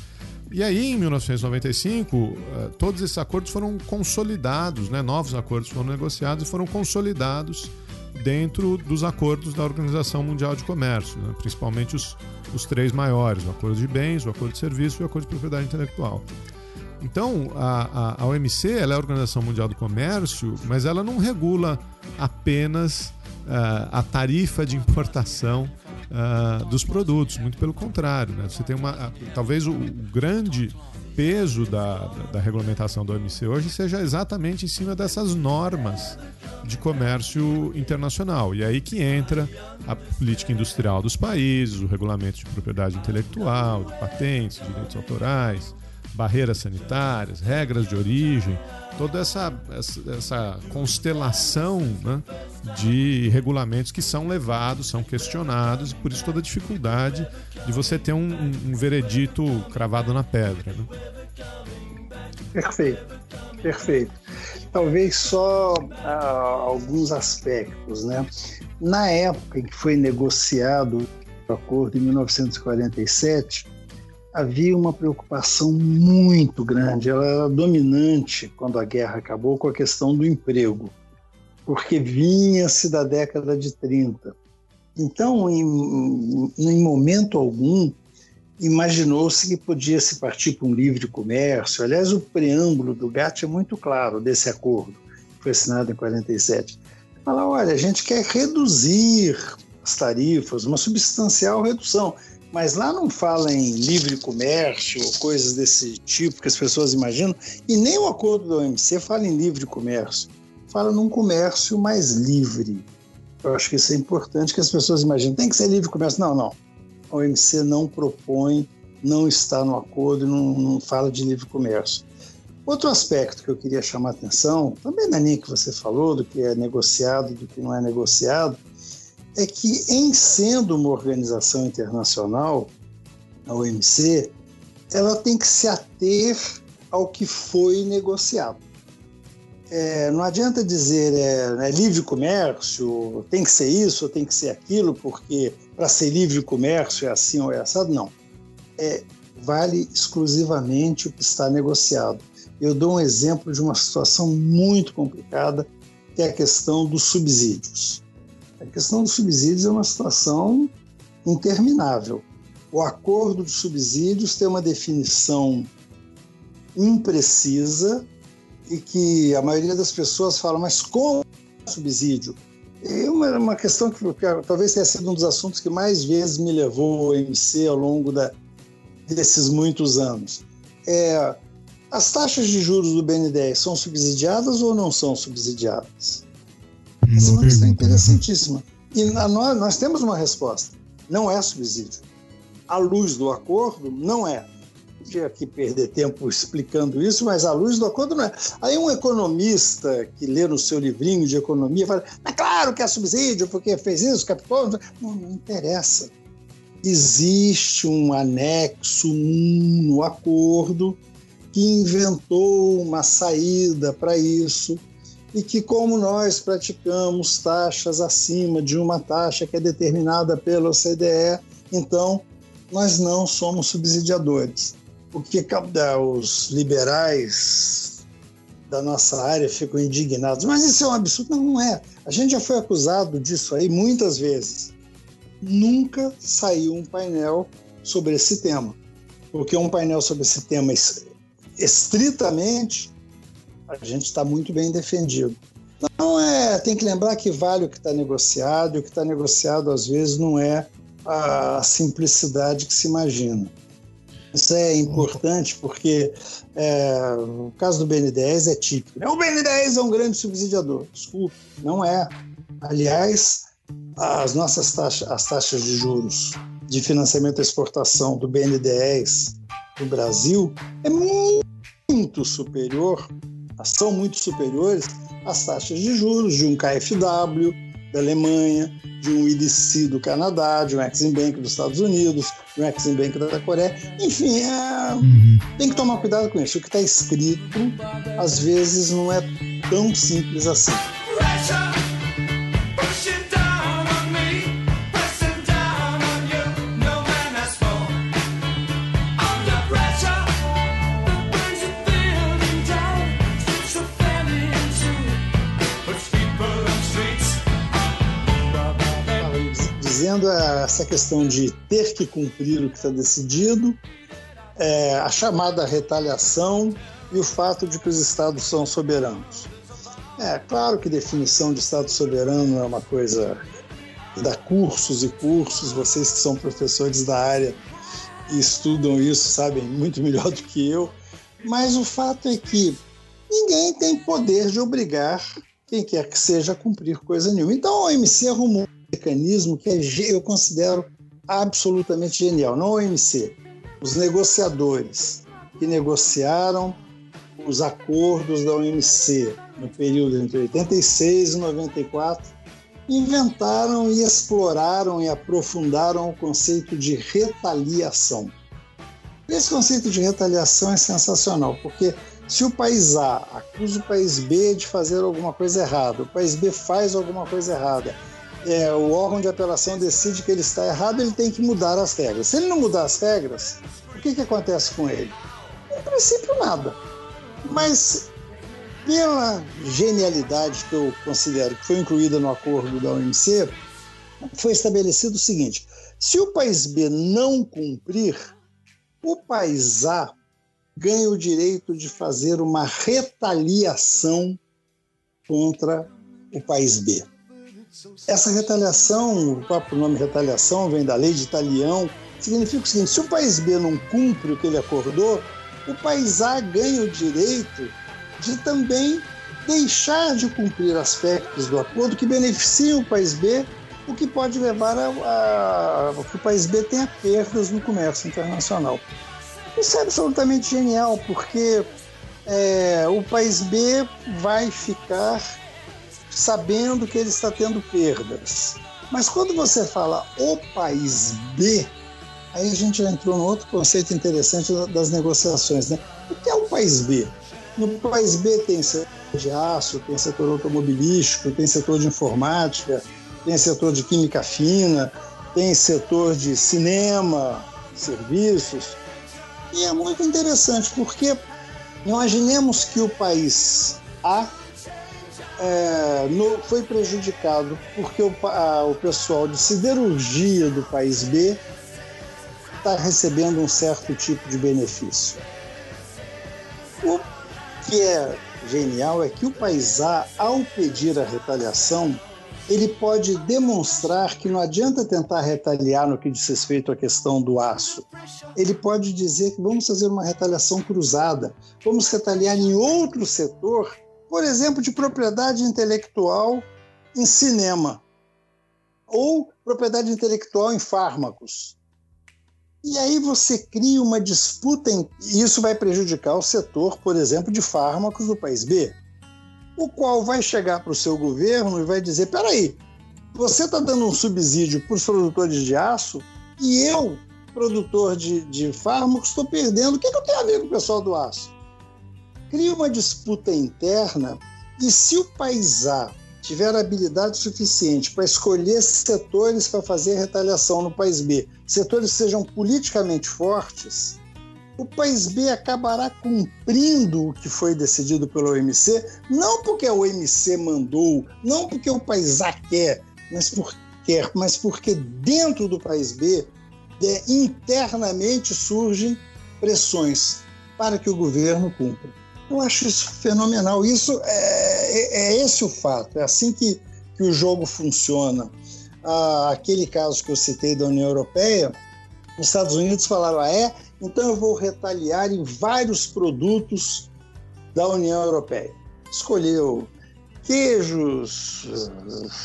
E aí, em 1995, eh, todos esses acordos foram consolidados, né, novos acordos foram negociados e foram consolidados dentro dos acordos da Organização Mundial de Comércio, né, principalmente os, os três maiores: o acordo de bens, o acordo de serviço e o acordo de propriedade intelectual. Então, a, a, a OMC é a Organização Mundial do Comércio, mas ela não regula apenas uh, a tarifa de importação uh, dos produtos, muito pelo contrário. Né? Você tem uma. Talvez o, o grande peso da, da, da, regulamentação da OMC hoje seja exatamente em cima dessas normas de comércio internacional. E aí que entra a política industrial dos países, o regulamento de propriedade intelectual, de patentes, direitos autorais, barreiras sanitárias, regras de origem, toda essa, essa, essa constelação né, de regulamentos que são levados, são questionados, e por isso toda a dificuldade de você ter um, um, um veredito cravado na pedra. Né? Perfeito, perfeito. Talvez só ah, alguns aspectos, né? Na época em que foi negociado o acordo em 1947, havia uma preocupação muito grande, ela era dominante quando a guerra acabou com a questão do emprego, porque vinha-se da década de 30. Então, em, em momento algum, imaginou-se que podia se partir para um livre comércio. Aliás, o preâmbulo do GATT é muito claro desse acordo, que foi assinado em 47. Fala, olha, a gente quer reduzir as tarifas, uma substancial redução. Mas lá não fala em livre comércio ou coisas desse tipo que as pessoas imaginam, e nem o acordo da OMC fala em livre comércio, fala num comércio mais livre. Eu acho que isso é importante que as pessoas imaginem. Tem que ser livre comércio? Não, não. A OMC não propõe, não está no acordo, não, não fala de livre comércio. Outro aspecto que eu queria chamar a atenção, também na linha que você falou, do que é negociado, do que não é negociado, é que, em sendo uma organização internacional, a OMC, ela tem que se ater ao que foi negociado. É, não adianta dizer é, é, livre comércio, tem que ser isso tem que ser aquilo, porque para ser livre comércio é assim ou é assado. Não. É, vale exclusivamente o que está negociado. Eu dou um exemplo de uma situação muito complicada, que é a questão dos subsídios. A questão dos subsídios é uma situação interminável. O acordo de subsídios tem uma definição imprecisa e que a maioria das pessoas fala, mas como subsídio? É uma, uma questão que, talvez tenha sido um dos assuntos que mais vezes me levou ao MC ao longo da, desses muitos anos. É, as taxas de juros do BNDES são subsidiadas ou não são subsidiadas? Essa é uma questão né? interessantíssima. E nós, nós temos uma resposta. Não é subsídio. À luz do acordo, não é. podia aqui perder tempo explicando isso, mas a luz do acordo não é. Aí um economista que lê no seu livrinho de economia fala, é claro que é subsídio, porque fez isso, captou. Não, não interessa. Existe um anexo 1 no acordo que inventou uma saída para isso e que, como nós praticamos taxas acima de uma taxa que é determinada pela OCDE, então nós não somos subsidiadores. O que os liberais da nossa área ficam indignados. Mas isso é um absurdo. Não, é. A gente já foi acusado disso aí muitas vezes. Nunca saiu um painel sobre esse tema. Porque um painel sobre esse tema estritamente, a gente está muito bem defendido. Então, é, tem que lembrar que vale o que está negociado, e o que está negociado às vezes não é a simplicidade que se imagina. Isso é importante porque é, o caso do BN10 é típico. O BN10 é um grande subsidiador. Desculpe, não é. Aliás, as nossas taxas, as taxas de juros de financiamento à exportação do BN10 no Brasil é muito superior, são muito superiores às taxas de juros de um KfW da Alemanha, de um IDC do Canadá, de um Exim Bank dos Estados Unidos, de um Exim Bank da Coreia. Enfim, é... uhum. tem que tomar cuidado com isso. O que está escrito, às vezes, não é tão simples assim. Dizendo essa questão de ter que cumprir o que está decidido, é, a chamada retaliação e o fato de que os estados são soberanos. É claro que definição de estado soberano é uma coisa que dá cursos e cursos, vocês que são professores da área e estudam isso sabem muito melhor do que eu, mas o fato é que ninguém tem poder de obrigar quem quer que seja a cumprir coisa nenhuma. Então a OMC arrumou mecanismo que é, eu considero absolutamente genial. Não o OMC, os negociadores que negociaram os acordos da OMC no período entre 86 e 94 inventaram e exploraram e aprofundaram o conceito de retaliação. Esse conceito de retaliação é sensacional, porque se o país A acusa o país B de fazer alguma coisa errada, o país B faz alguma coisa errada, é, o órgão de apelação decide que ele está errado, ele tem que mudar as regras. Se ele não mudar as regras, o que, que acontece com ele? Em princípio, nada. Mas, pela genialidade que eu considero que foi incluída no acordo da OMC, foi estabelecido o seguinte: se o país B não cumprir, o país A ganha o direito de fazer uma retaliação contra o país B. Essa retaliação, o próprio nome retaliação vem da lei de Italião, significa o seguinte: se o país B não cumpre o que ele acordou, o país A ganha o direito de também deixar de cumprir aspectos do acordo que beneficiam o país B, o que pode levar a, a, a que o país B tenha perdas no comércio internacional. Isso é absolutamente genial, porque é, o país B vai ficar sabendo que ele está tendo perdas. Mas quando você fala o país B, aí a gente já entrou no outro conceito interessante das negociações. Né? O que é o país B? No país B tem setor de aço, tem setor automobilístico, tem setor de informática, tem setor de química fina, tem setor de cinema, serviços. E é muito interessante porque imaginemos que o país A é, no, foi prejudicado porque o, a, o pessoal de siderurgia do país B está recebendo um certo tipo de benefício. O que é genial é que o país A, ao pedir a retaliação, ele pode demonstrar que não adianta tentar retaliar no que diz respeito à questão do aço. Ele pode dizer que vamos fazer uma retaliação cruzada, vamos retaliar em outro setor por exemplo, de propriedade intelectual em cinema ou propriedade intelectual em fármacos. E aí você cria uma disputa, em... e isso vai prejudicar o setor, por exemplo, de fármacos do país B, o qual vai chegar para o seu governo e vai dizer: peraí, você está dando um subsídio para os produtores de aço e eu, produtor de, de fármacos, estou perdendo. O que, que eu tenho a ver com o pessoal do aço? Cria uma disputa interna e se o país A tiver habilidade suficiente para escolher setores para fazer retaliação no país B, setores que sejam politicamente fortes, o país B acabará cumprindo o que foi decidido pela OMC, não porque a OMC mandou, não porque o país A quer, mas, por, quer, mas porque dentro do país B, é, internamente surgem pressões para que o governo cumpra. Eu acho isso fenomenal. Isso é, é, é esse o fato. É assim que, que o jogo funciona. Ah, aquele caso que eu citei da União Europeia, os Estados Unidos falaram: ah, é, então eu vou retaliar em vários produtos da União Europeia. Escolheu queijos,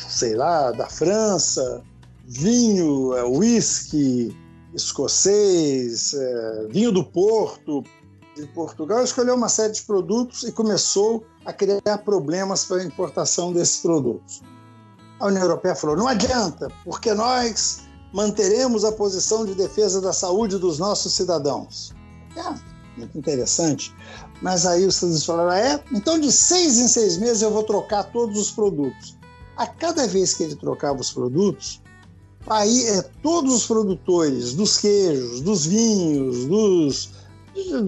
sei lá, da França, vinho, whisky escocês, é, vinho do Porto, de Portugal, escolheu uma série de produtos e começou a criar problemas para a importação desses produtos. A União Europeia falou: não adianta, porque nós manteremos a posição de defesa da saúde dos nossos cidadãos. É, muito interessante. Mas aí os Unidos falaram: é, então de seis em seis meses eu vou trocar todos os produtos. A cada vez que ele trocava os produtos, aí é, todos os produtores dos queijos, dos vinhos, dos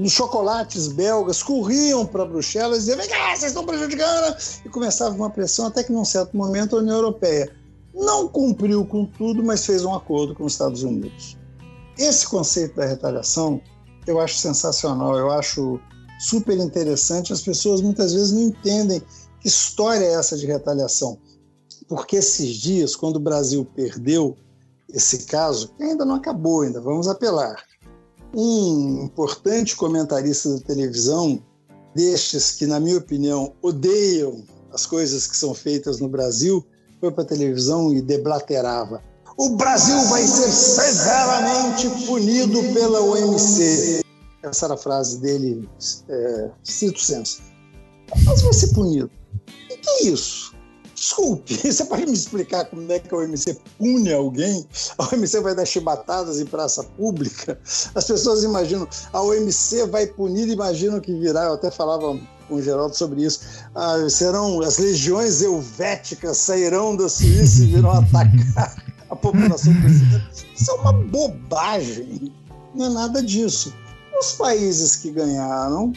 chocolates belgas corriam para Bruxelas e diziam: vem cá, vocês estão prejudicando. E começava uma pressão até que, num certo momento, a União Europeia não cumpriu com tudo, mas fez um acordo com os Estados Unidos. Esse conceito da retaliação eu acho sensacional, eu acho super interessante. As pessoas muitas vezes não entendem que história é essa de retaliação. Porque esses dias, quando o Brasil perdeu esse caso, que ainda não acabou, ainda vamos apelar, um importante comentarista da televisão, destes que, na minha opinião, odeiam as coisas que são feitas no Brasil, foi para a televisão e deblaterava. O Brasil vai ser severamente punido pela OMC. Essa era a frase dele, é, cito senso. Mas vai ser punido. O que é isso? Desculpe, *laughs* você pode me explicar como é que a OMC pune alguém? A OMC vai dar chibatadas em praça pública? As pessoas imaginam, a OMC vai punir, imaginam que virá, eu até falava com o Geraldo sobre isso. Ah, serão as legiões helvéticas sairão da Suíça e virão atacar *laughs* a população brasileira. Isso é uma bobagem. Não é nada disso. Os países que ganharam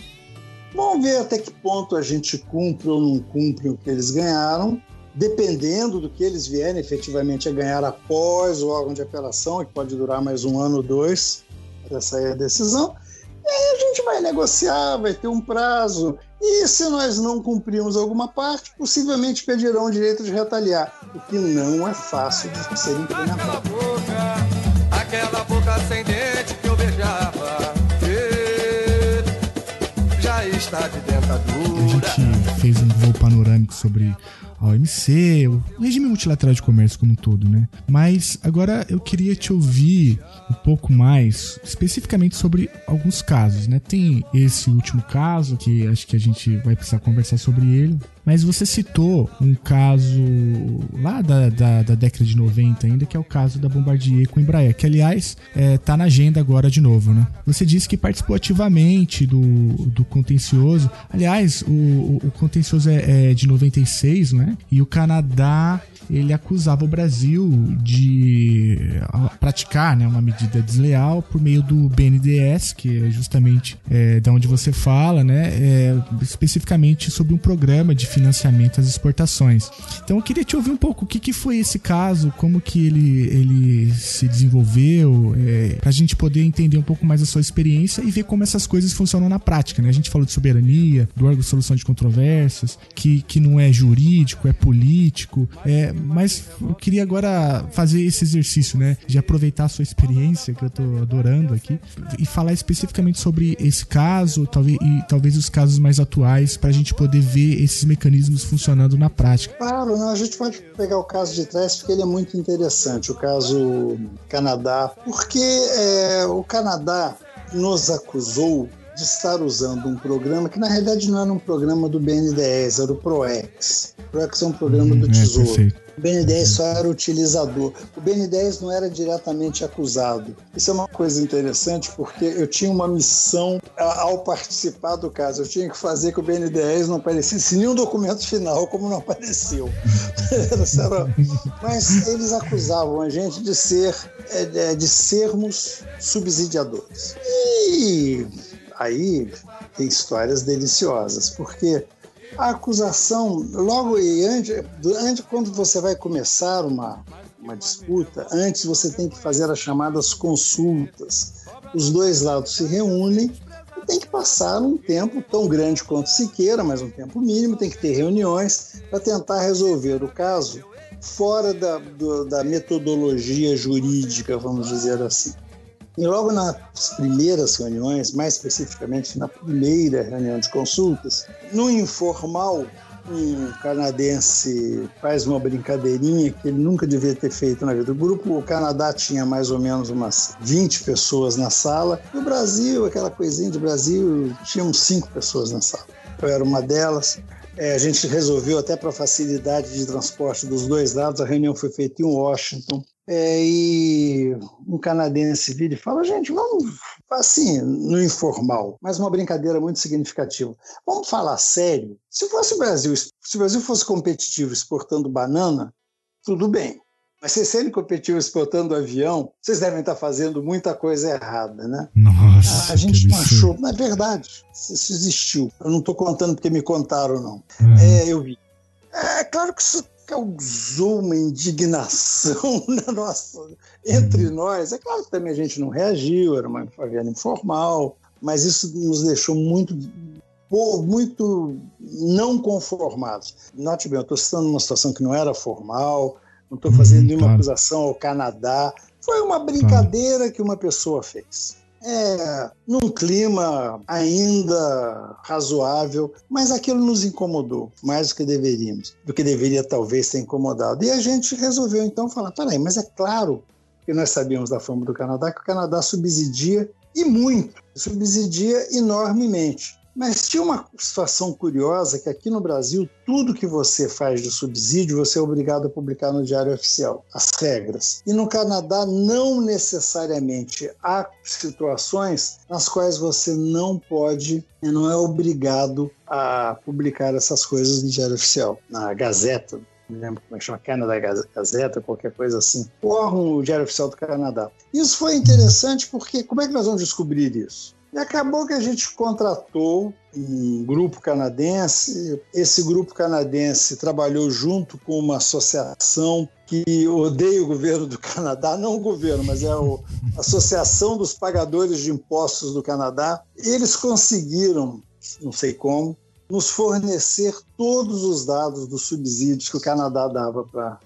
vão ver até que ponto a gente cumpre ou não cumpre o que eles ganharam, dependendo do que eles vierem efetivamente a ganhar após o órgão de apelação, que pode durar mais um ano ou dois para sair a decisão. E aí a gente vai negociar, vai ter um prazo. E se nós não cumprirmos alguma parte, possivelmente pedirão o direito de retaliar, o que não é fácil de ser implementado. Aquela boca, aquela boca sem dente que eu beijava, já está de dentadura. Fez um voo panorâmico sobre a OMC, o regime multilateral de comércio como um todo, né? Mas agora eu queria te ouvir um pouco mais, especificamente sobre alguns casos, né? Tem esse último caso que acho que a gente vai precisar conversar sobre ele, mas você citou um caso lá da, da, da, década de 90 ainda, que é o caso da Bombardier com Embraer, que aliás é, tá na agenda agora de novo, né? Você disse que participou ativamente do, do contencioso. Aliás, o, o contencioso é, é de 96, né? E o Canadá ele acusava o Brasil de praticar né, uma medida desleal por meio do BNDES, que é justamente é, da onde você fala, né, é, especificamente sobre um programa de financiamento às exportações. Então eu queria te ouvir um pouco o que, que foi esse caso, como que ele, ele se desenvolveu, é, para a gente poder entender um pouco mais a sua experiência e ver como essas coisas funcionam na prática. Né? A gente falou de soberania, do órgão de solução de que, que não é jurídico, é político, é, mas eu queria agora fazer esse exercício, né? De aproveitar a sua experiência, que eu tô adorando aqui, e falar especificamente sobre esse caso talvez, e talvez os casos mais atuais, para a gente poder ver esses mecanismos funcionando na prática. Claro, não, a gente pode pegar o caso de trás porque ele é muito interessante, o caso Canadá, porque é, o Canadá nos acusou de estar usando um programa que na realidade não era um programa do BNDES, era o PROEX. O PROEX é um programa do hum, é, Tesouro. É, o BN10 só era utilizador. O BN10 não era diretamente acusado. Isso é uma coisa interessante porque eu tinha uma missão ao participar do caso. Eu tinha que fazer que o BN10 não aparecesse nenhum documento final, como não apareceu. *laughs* Mas eles acusavam a gente de ser é, de sermos subsidiadores. E aí tem histórias deliciosas, porque a acusação, logo e antes, antes, quando você vai começar uma, uma disputa, antes você tem que fazer as chamadas consultas. Os dois lados se reúnem e tem que passar um tempo tão grande quanto se queira, mas um tempo mínimo, tem que ter reuniões para tentar resolver o caso fora da, do, da metodologia jurídica, vamos dizer assim. E logo nas primeiras reuniões, mais especificamente na primeira reunião de consultas, no informal, um canadense faz uma brincadeirinha que ele nunca devia ter feito na vida. O grupo, o Canadá tinha mais ou menos umas 20 pessoas na sala. No Brasil, aquela coisinha de Brasil, tinham cinco pessoas na sala. Eu era uma delas. É, a gente resolveu até para facilidade de transporte dos dois lados. A reunião foi feita em Washington. É, e um canadense vira e fala: gente, vamos, assim, no informal, mas uma brincadeira muito significativa. Vamos falar sério? Se fosse o Brasil, se o Brasil fosse competitivo exportando banana, tudo bem. Mas se sendo competitivo exportando avião, vocês devem estar fazendo muita coisa errada, né? Nossa. A gente não achou, mas é verdade, isso existiu. Eu não estou contando porque me contaram, não. Uhum. É, eu vi. É claro que isso causou uma indignação *laughs* na nossa, entre nós. É claro que também a gente não reagiu, era uma favela informal, mas isso nos deixou muito muito não conformados. Note bem, eu estou citando uma situação que não era formal, não estou fazendo uhum, nenhuma claro. acusação ao Canadá. Foi uma brincadeira que uma pessoa fez é, num clima ainda razoável, mas aquilo nos incomodou mais do que deveríamos, do que deveria talvez ter incomodado. E a gente resolveu então falar: peraí, mas é claro que nós sabíamos da fama do Canadá, que o Canadá subsidia e muito, subsidia enormemente. Mas tinha uma situação curiosa que aqui no Brasil, tudo que você faz de subsídio, você é obrigado a publicar no Diário Oficial, as regras. E no Canadá, não necessariamente há situações nas quais você não pode, não é obrigado a publicar essas coisas no Diário Oficial, na Gazeta não lembro como é que chama, Canada Gazeta, qualquer coisa assim, órgão o Diário Oficial do Canadá. Isso foi interessante porque como é que nós vamos descobrir isso? E acabou que a gente contratou um grupo canadense. Esse grupo canadense trabalhou junto com uma associação que odeia o governo do Canadá, não o governo, mas é a *laughs* Associação dos Pagadores de Impostos do Canadá. Eles conseguiram, não sei como, nos fornecer todos os dados dos subsídios que o Canadá dava para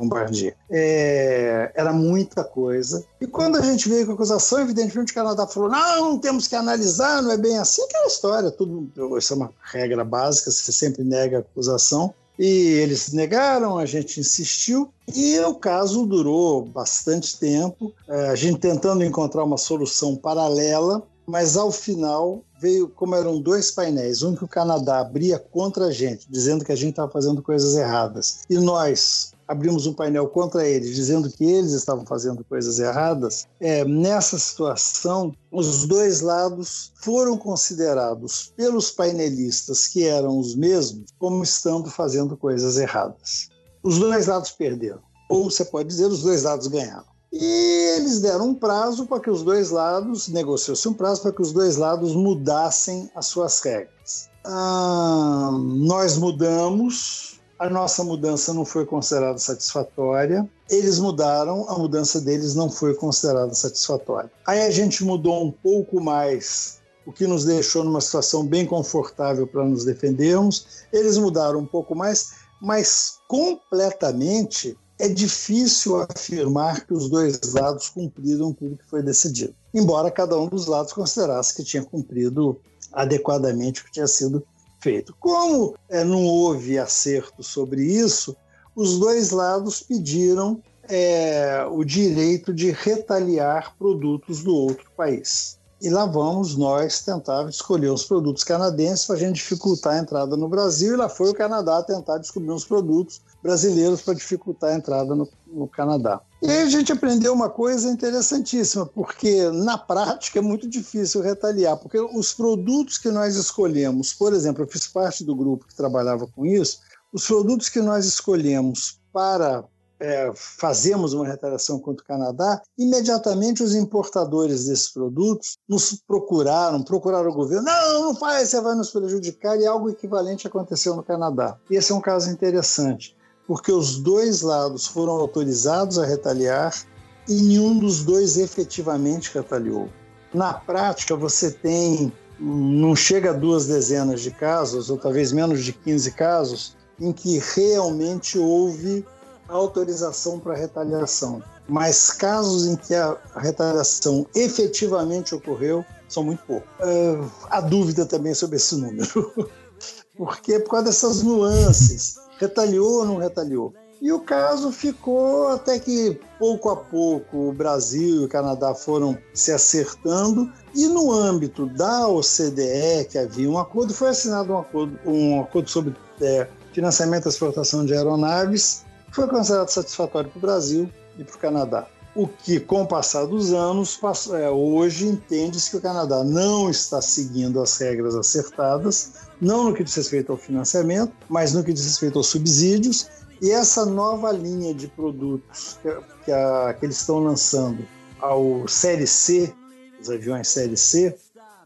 Bombardier. É, era muita coisa. E quando a gente veio com a acusação, evidentemente o Canadá falou: não, temos que analisar, não é bem assim. Aquela história, tudo, isso é uma regra básica, você sempre nega a acusação. E eles negaram, a gente insistiu, e o caso durou bastante tempo, é, a gente tentando encontrar uma solução paralela, mas ao final veio, como eram dois painéis, um que o Canadá abria contra a gente, dizendo que a gente estava fazendo coisas erradas, e nós abrimos um painel contra eles, dizendo que eles estavam fazendo coisas erradas, é, nessa situação, os dois lados foram considerados pelos painelistas, que eram os mesmos, como estando fazendo coisas erradas. Os dois lados perderam. Ou você pode dizer, os dois lados ganharam. E eles deram um prazo para que os dois lados, negociou-se um prazo para que os dois lados mudassem as suas regras. Ah, nós mudamos, a nossa mudança não foi considerada satisfatória. Eles mudaram, a mudança deles não foi considerada satisfatória. Aí a gente mudou um pouco mais, o que nos deixou numa situação bem confortável para nos defendermos. Eles mudaram um pouco mais, mas completamente é difícil afirmar que os dois lados cumpriram tudo que foi decidido. Embora cada um dos lados considerasse que tinha cumprido adequadamente o que tinha sido feito. Como é, não houve acerto sobre isso, os dois lados pediram é, o direito de retaliar produtos do outro país. E lá vamos nós tentar escolher os produtos canadenses para a gente dificultar a entrada no Brasil. E lá foi o Canadá tentar descobrir uns produtos brasileiros para dificultar a entrada no, no, Canadá. E aí a gente aprendeu uma coisa interessantíssima, porque na prática é muito difícil retaliar, porque os produtos que nós escolhemos, por exemplo, eu fiz parte do grupo que trabalhava com isso, os produtos que nós escolhemos para é, fazemos uma retaliação contra o Canadá, imediatamente os importadores desses produtos nos procuraram, procuraram o governo. Não, não faz, você vai nos prejudicar, e algo equivalente aconteceu no Canadá. Esse é um caso interessante, porque os dois lados foram autorizados a retaliar e nenhum dos dois efetivamente retaliou. Na prática, você tem, não chega a duas dezenas de casos, ou talvez menos de 15 casos, em que realmente houve autorização para retaliação. Mas casos em que a retaliação efetivamente ocorreu são muito poucos. Uh, há dúvida também sobre esse número. *laughs* Porque por causa dessas nuances. Retaliou ou não retaliou? E o caso ficou até que pouco a pouco o Brasil e o Canadá foram se acertando e no âmbito da OCDE, que havia um acordo, foi assinado um acordo, um acordo sobre é, financiamento e exportação de aeronaves foi considerado satisfatório para o Brasil e para o Canadá. O que, com o passar dos anos, é, hoje entende-se que o Canadá não está seguindo as regras acertadas, não no que diz respeito ao financiamento, mas no que diz respeito aos subsídios. E essa nova linha de produtos que, que, a, que eles estão lançando ao Série C, os aviões Série C,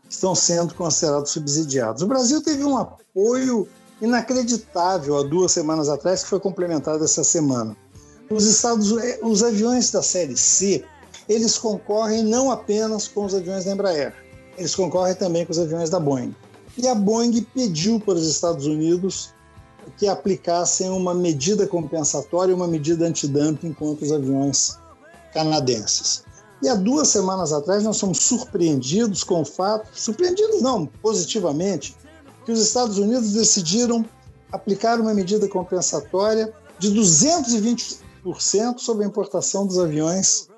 estão sendo considerados subsidiados. O Brasil teve um apoio inacreditável há duas semanas atrás, que foi complementado essa semana. Os, Estados, os aviões da série C, eles concorrem não apenas com os aviões da Embraer, eles concorrem também com os aviões da Boeing. E a Boeing pediu para os Estados Unidos que aplicassem uma medida compensatória, uma medida antidumping contra os aviões canadenses. E há duas semanas atrás nós fomos surpreendidos com o fato, surpreendidos não, positivamente, que os Estados Unidos decidiram aplicar uma medida compensatória de 220% sobre a importação dos aviões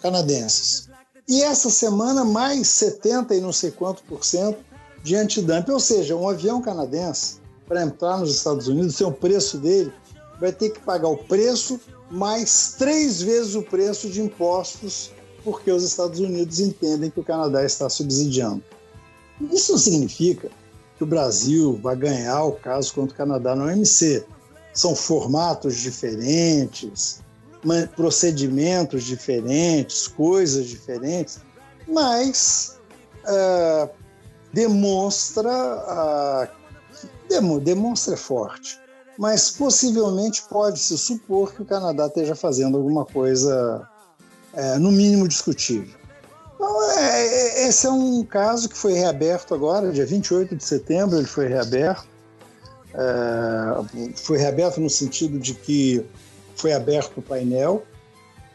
canadenses. E essa semana, mais 70 e não sei quanto por cento de antidumping. Ou seja, um avião canadense, para entrar nos Estados Unidos, tem o preço dele, vai ter que pagar o preço mais três vezes o preço de impostos, porque os Estados Unidos entendem que o Canadá está subsidiando. Isso significa que o Brasil vai ganhar o caso contra o Canadá no OMC. São formatos diferentes, procedimentos diferentes, coisas diferentes, mas uh, demonstra, uh, demonstra forte. Mas possivelmente pode-se supor que o Canadá esteja fazendo alguma coisa, uh, no mínimo, discutível. Então, esse é um caso que foi reaberto agora, dia 28 de setembro, ele foi reaberto. É, foi reaberto no sentido de que foi aberto o painel,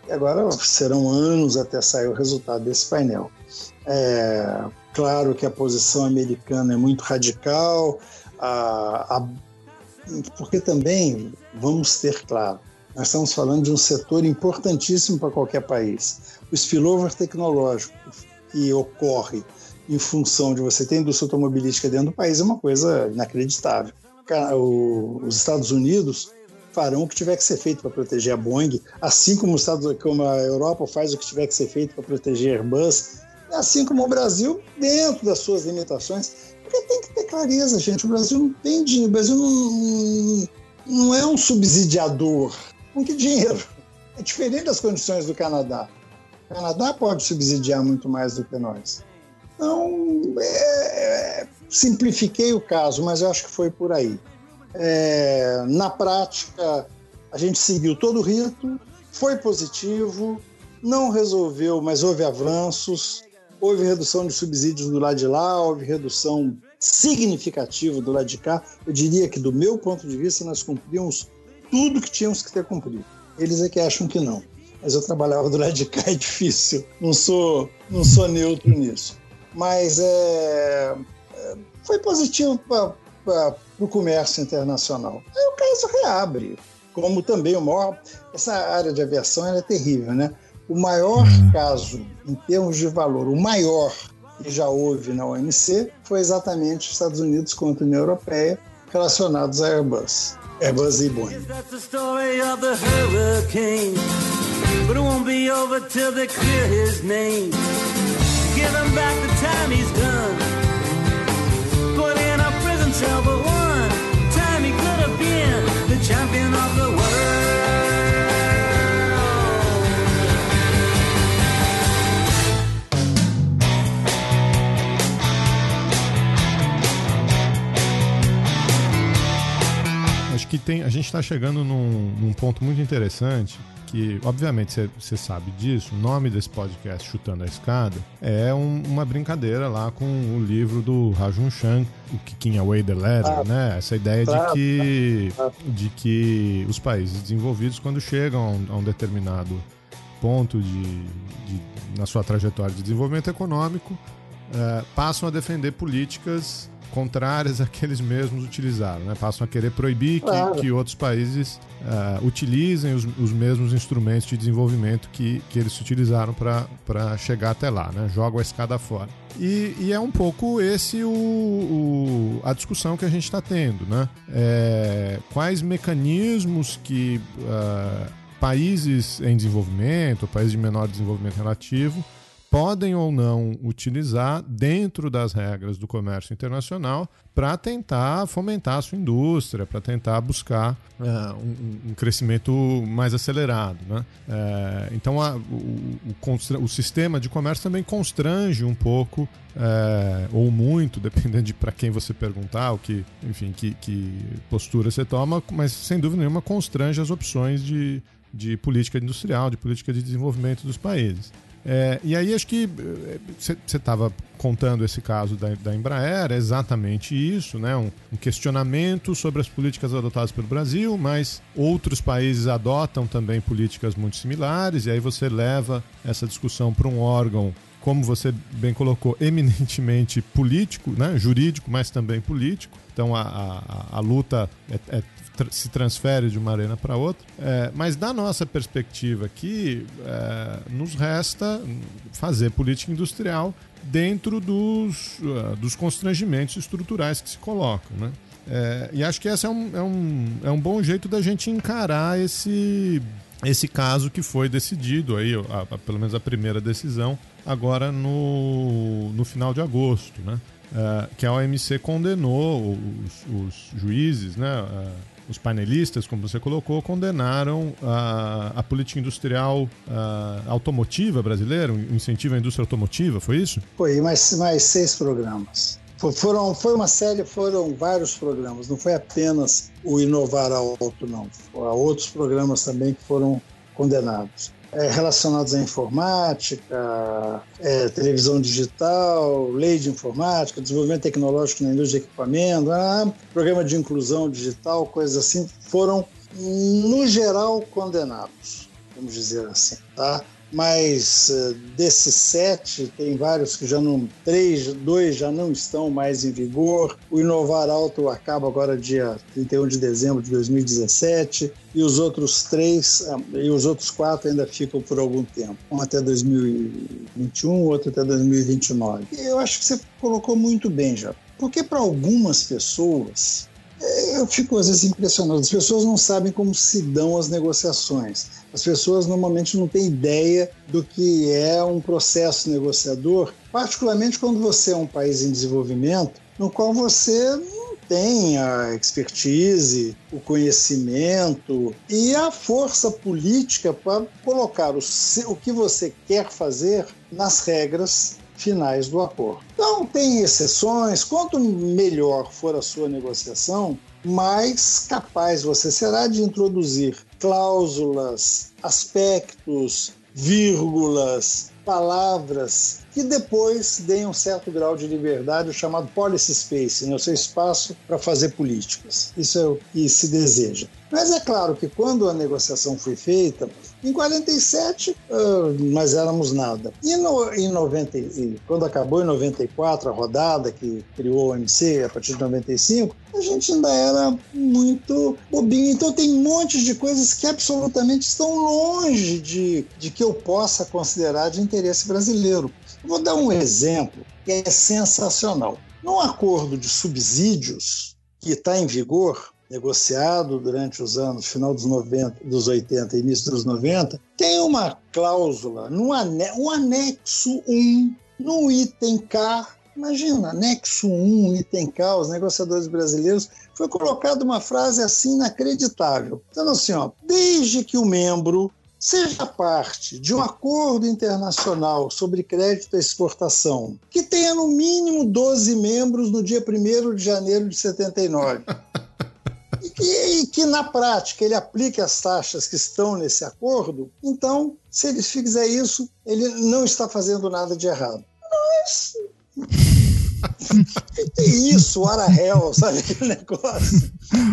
e agora serão anos até sair o resultado desse painel. É, claro que a posição americana é muito radical, a, a, porque também, vamos ter claro, nós estamos falando de um setor importantíssimo para qualquer país o spillover tecnológico que ocorre em função de você ter indústria automobilística dentro do país é uma coisa inacreditável. Os Estados Unidos farão o que tiver que ser feito para proteger a Boeing, assim como, os Estados, como a Europa faz o que tiver que ser feito para proteger a Airbus, assim como o Brasil, dentro das suas limitações. Porque tem que ter clareza, gente. O Brasil não tem dinheiro, o Brasil não, não é um subsidiador. Com que dinheiro? É diferente das condições do Canadá. O Canadá pode subsidiar muito mais do que nós. Então, é, é, simplifiquei o caso, mas eu acho que foi por aí. É, na prática, a gente seguiu todo o rito, foi positivo, não resolveu, mas houve avanços, houve redução de subsídios do lado de lá, houve redução significativa do lado de cá. Eu diria que, do meu ponto de vista, nós cumprimos tudo que tínhamos que ter cumprido. Eles é que acham que não mas eu trabalhava do lado de cá, *laughs* é difícil. Não sou, não sou neutro nisso. Mas é, é foi positivo para para o comércio internacional. Aí o caso reabre. Como também o maior. Essa área de aviação é terrível, né? O maior uhum. caso, em termos de valor, o maior que já houve na OMC foi exatamente Estados Unidos contra a União Europeia relacionados a Airbus. Airbus e Boeing. But it won't be over till they clear his name. Give him back the time he's done. Put in a prison cell, but one time he could have been the champion of the que tem, a gente está chegando num, num ponto muito interessante que, obviamente, você sabe disso, o nome desse podcast, Chutando a Escada, é um, uma brincadeira lá com o livro do Rajun Chang, o Kicking Away the Ladder, ah, né? Essa ideia de que, de que os países desenvolvidos, quando chegam a um determinado ponto de, de na sua trajetória de desenvolvimento econômico, é, passam a defender políticas contrárias *laughs* àqueles mesmos utilizaram, né? Passam a querer proibir claro. que, que, outros países uh, utilizem os, os, mesmos instrumentos de desenvolvimento que, que eles utilizaram para chegar até lá, né? Jogam a escada fora. E, e é um pouco esse o, o a discussão que a gente está tendo, né? É, quais mecanismos que uh, países em desenvolvimento, países de menor desenvolvimento relativo, podem ou não utilizar dentro das regras do comércio internacional para tentar fomentar a sua indústria, para tentar buscar é, um, um, crescimento mais acelerado. Né? É, então, a, o, o, o, sistema de comércio também constrange um pouco, é, ou muito, *laughs* dependendo de para quem você perguntar, o que, enfim, que, que postura você toma, mas sem dúvida nenhuma constrange as opções de, de política industrial, de política de desenvolvimento dos países. É, e aí acho que você eh, estava contando esse caso da, da, Embraer, é exatamente isso, né? Um, um, questionamento sobre as políticas adotadas pelo Brasil, mas outros países adotam também políticas muito similares, e aí você leva essa discussão para um órgão, como você bem colocou, eminentemente político, né? jurídico, mas também político. Então a, a, a luta é, é se transfere de uma arena para outra. É, mas da nossa perspectiva aqui, é, nos resta fazer política industrial dentro dos, uh, dos constrangimentos estruturais que se colocam. Né? É, e acho que esse é um, é, um, é um bom jeito da gente encarar esse, esse caso que foi decidido, aí, a, a, pelo menos a primeira decisão, agora no, no final de agosto. Né? Uh, que a OMC condenou os, os juízes, né, uh, os painelistas, como você colocou, condenaram a, a política industrial a, automotiva brasileira, o incentivo à indústria automotiva, foi isso? Foi, mais, mais seis programas. Foram, foi uma série, foram vários programas, não foi apenas o Inovar Alto, não. Há outros programas também que foram condenados é, relacionados à informática, é, televisão digital, lei de informática, desenvolvimento tecnológico na indústria de equipamento, ah, programa de inclusão digital, coisas assim, foram, no geral, condenados, vamos dizer assim. Tá? Mas uh, desses sete, tem vários que já não. Três, dois já não estão mais em vigor. O Inovar Alto acaba agora dia 31 de dezembro de 2017. E os outros três, uh, e os outros quatro ainda ficam por algum tempo. Um até 2021, outro até 2029. E eu acho que você colocou muito bem já. Porque para algumas pessoas, eu fico às vezes impressionado. As pessoas não sabem como se dão as negociações. As pessoas normalmente não têm ideia do que é um processo negociador, particularmente quando você é um país em desenvolvimento, no qual você não tem a expertise, o conhecimento e a força política para colocar o, o que você quer fazer nas regras finais do acordo. Então, tem exceções. Quanto melhor for a sua negociação, mais capaz você será de introduzir cláusulas, aspectos, vírgulas, palavras que depois deem um certo grau de liberdade, o chamado policy space, né, o seu espaço para fazer políticas. Isso é o que se deseja. Mas é claro que quando a negociação foi feita, em 47 uh, nós éramos nada. E no, em 90, e quando acabou em 94 a rodada que criou o OMC a partir de 95, a gente ainda era muito bobinho. Então tem um monte de coisas que absolutamente estão longe de, de que eu possa considerar de interesse brasileiro. Vou dar um exemplo que é sensacional. No acordo de subsídios que está em vigor, negociado durante os anos final dos 90, dos 80 e início dos 90, tem uma cláusula no ane um anexo 1 no item K. Imagina, anexo 1, item K, os negociadores brasileiros, foi colocada uma frase assim inacreditável. Então, assim, ó, desde que o membro seja parte de um acordo internacional sobre crédito à exportação, que tenha no mínimo 12 membros no dia 1 de janeiro de 79. *laughs* e que, e que, na prática ele aplique as taxas que estão nesse acordo, então, se ele fizer isso, ele não está fazendo nada de errado. Mas. que *laughs* isso, hora réu, sabe aquele negócio?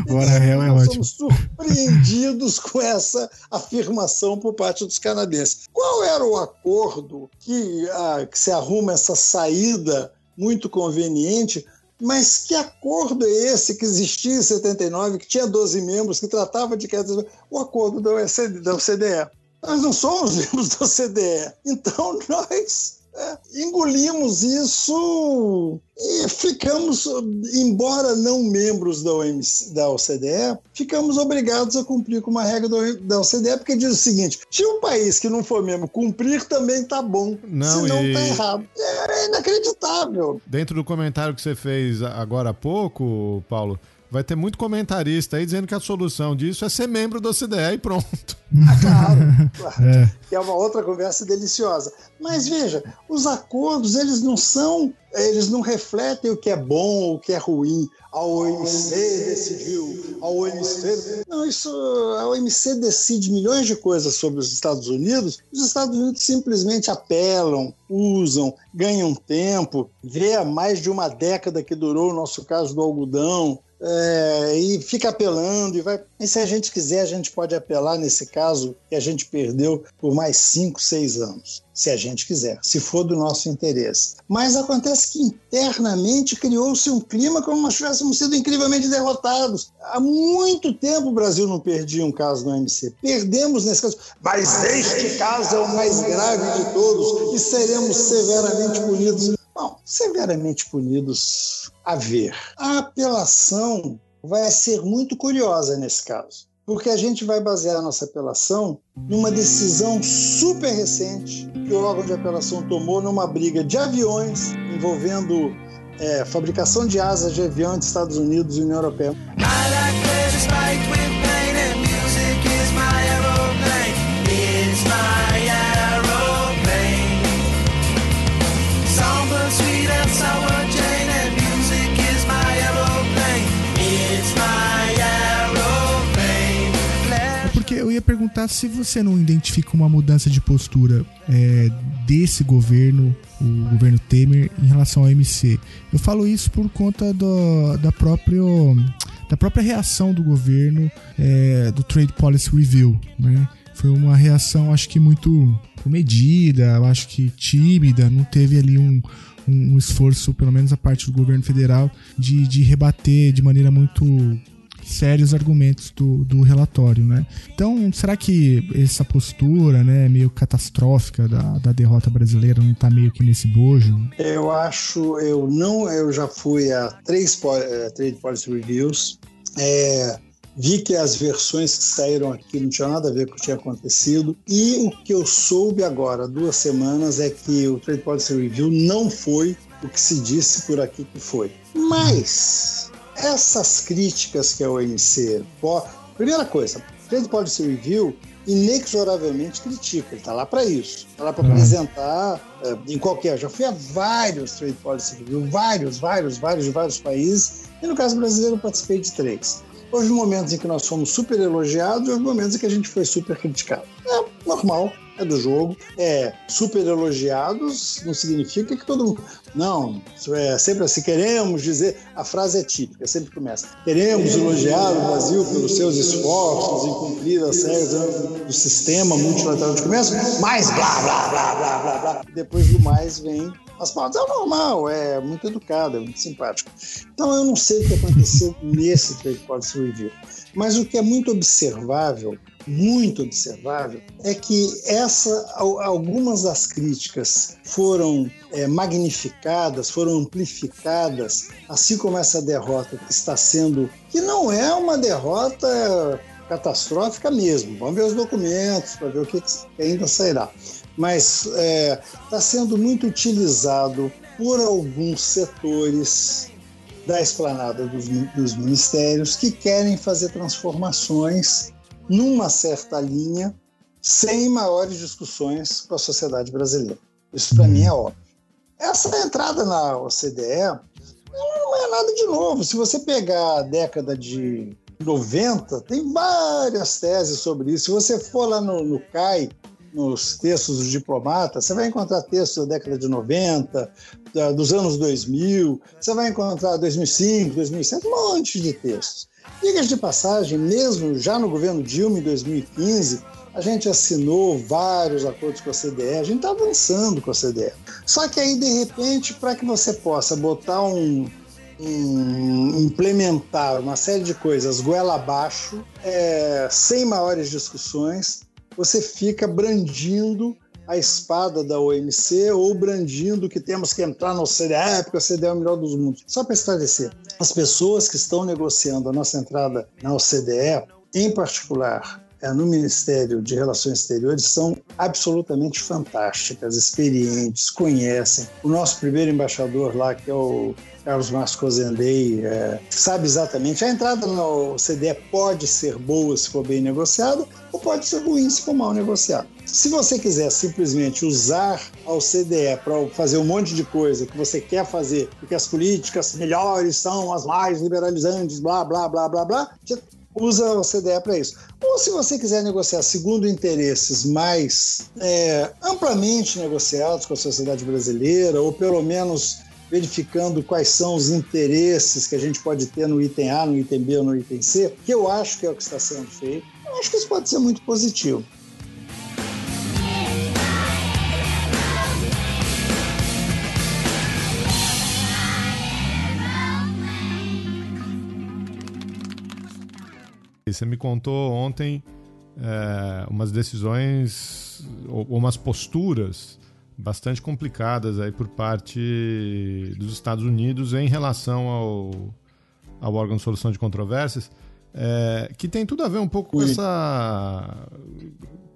Hora réu é Nós ótimo. somos surpreendidos com essa afirmação por parte dos canadenses. Qual era o acordo que, ah, que se arruma essa saída muito conveniente mas que acordo é esse que existia em 79, que tinha 12 membros, que tratava de? O acordo da OCDE. Nós não somos *laughs* membros da OCDE. Então, nós é, engolimos isso e ficamos, embora não membros da, OMC, da OCDE, ficamos obrigados a cumprir com uma regra da OCDE, porque diz o seguinte: se um país que não for membro cumprir, também tá bom. Não, senão e... tá errado. É inacreditável. Dentro do comentário que você fez agora há pouco, Paulo, vai ter muito comentarista aí dizendo que a solução disso é ser membro da OCDE e pronto. *laughs* Ah, claro, claro. *laughs* É. que é uma outra conversa deliciosa. Mas veja, os acordos eles não são, eles não refletem o que é bom ou o que é ruim. A OMC decidiu, a OMC. Não, isso, a OMC decide milhões de coisas sobre os Estados Unidos. Os Estados Unidos simplesmente apelam, usam, ganham tempo. Vê há mais de uma década que durou o nosso caso do algodão. É, e fica apelando e vai. E se a gente quiser, a gente pode apelar nesse caso que a gente perdeu por mais cinco, seis anos, se a gente quiser, se for do nosso interesse. Mas acontece que internamente criou-se um clima como nós tivéssemos sido incrivelmente derrotados. Há muito tempo o Brasil não perdia um caso no OMC. Perdemos nesse caso, mas este caso é o mais grave de todos e seremos severamente punidos. Bom, severamente punidos a ver. A apelação vai ser muito curiosa nesse caso, porque a gente vai basear a nossa apelação numa decisão super recente que o órgão de apelação tomou numa briga de aviões envolvendo é, fabricação de asas de avião dos Estados Unidos e União Europeia. Perguntar se você não identifica uma mudança de postura é, desse governo, o governo Temer, em relação ao MC. Eu falo isso por conta do, da, própria, da própria reação do governo é, do Trade Policy Review. Né? Foi uma reação, acho que muito medida, acho que tímida, não teve ali um, um, esforço, pelo menos a parte do governo federal, de, de rebater de maneira muito sérios argumentos do, do relatório, né? Então, será que essa postura, né, meio catastrófica da, da derrota brasileira não está meio que nesse bojo? Eu acho, eu não, eu já fui a três uh, trade policy reviews, é, vi que as versões que saíram aqui não tinham nada a ver com o que tinha acontecido e o que eu soube agora, duas semanas, é que o trade policy review não foi o que se disse por aqui que foi. Mas essas críticas que a OMC. Primeira coisa, o Trade Policy Review inexoravelmente critica, ele está lá para isso, está lá para uhum. apresentar é, em qualquer. Já fui a vários Trade Policy Review, vários, vários, vários vários países, e no caso brasileiro participei de três. Houve momentos em que nós fomos super elogiados e momentos em que a gente foi super criticado. É normal, é do jogo. É super elogiados não significa que todo mundo. Não, é sempre assim. Queremos dizer. A frase é típica, sempre começa. Queremos elogiar o Brasil pelos seus esforços em cumprir as regras do sistema multilateral de comércio, mas blá, blá, blá, blá, blá, blá. Depois do mais vem as palavras. É normal, é muito educado, é muito simpático. Então eu não sei o que aconteceu *laughs* nesse Trade Policy Review. Mas o que é muito observável muito observável é que essa, algumas das críticas foram é, magnificadas, foram amplificadas, assim como essa derrota que está sendo, que não é uma derrota catastrófica mesmo. Vamos ver os documentos para ver o que, que ainda sairá. Mas está é, tá sendo muito utilizado por alguns setores da esplanada dos, dos ministérios que querem fazer transformações numa certa linha, sem maiores discussões com a sociedade brasileira. Isso para mim é óbvio. Essa entrada na OCDE não é nada de novo. Se você pegar a década de 90, tem várias teses sobre isso. Se você for lá no, no CAI, nos textos dos diplomatas, você vai encontrar textos da década de 90, da, dos anos 2000, você vai encontrar 2005, 2007, um monte de textos. Diga de passagem, mesmo já no governo Dilma em 2015, a gente assinou vários acordos com a CDE, a gente está avançando com a CDE. Só que aí, de repente, para que você possa botar um, um, implementar uma série de coisas goela abaixo, é, sem maiores discussões, você fica brandindo a espada da OMC ou brandindo que temos que entrar no OCDE porque o OCDE é o melhor dos mundos. Só para esclarecer, as pessoas que estão negociando a nossa entrada na OCDE, em particular é, no Ministério de Relações Exteriores, são absolutamente fantásticas, experientes, conhecem. O nosso primeiro embaixador lá, que é o Carlos Márcio Cozendei, é, sabe exatamente. A entrada no OCDE pode ser boa se for bem negociada, ou pode ser ruim se for mal negociada. Se você quiser simplesmente usar a OCDE para fazer um monte de coisa que você quer fazer, porque as políticas melhores são as mais liberalizantes, blá, blá, blá, blá, blá, usa a OCDE para isso. Ou se você quiser negociar segundo interesses mais é, amplamente negociados com a sociedade brasileira, ou pelo menos verificando quais são os interesses que a gente pode ter no item A, no item B ou no item C, que eu acho que é o que está sendo feito, eu acho que isso pode ser muito positivo. Você me contou ontem é, umas decisões ou umas posturas bastante complicadas aí por parte dos Estados Unidos em relação ao, ao órgão de solução de controvérsias, é, que tem tudo a ver um pouco com essa,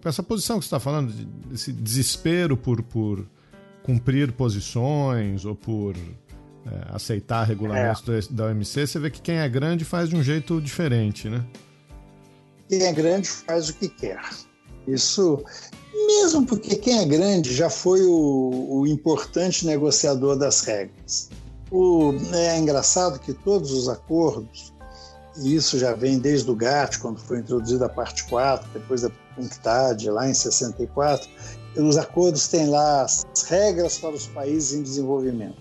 com essa posição que você está falando, esse desespero por, por cumprir posições ou por é, aceitar regulamentos é. da OMC. Você vê que quem é grande faz de um jeito diferente, né? Quem é grande faz o que quer. Isso, mesmo porque quem é grande já foi o, o importante negociador das regras. O, é engraçado que todos os acordos, e isso já vem desde o GATT, quando foi introduzida a parte 4, depois da UNCTAD, lá em 64, os acordos têm lá as regras para os países em desenvolvimento.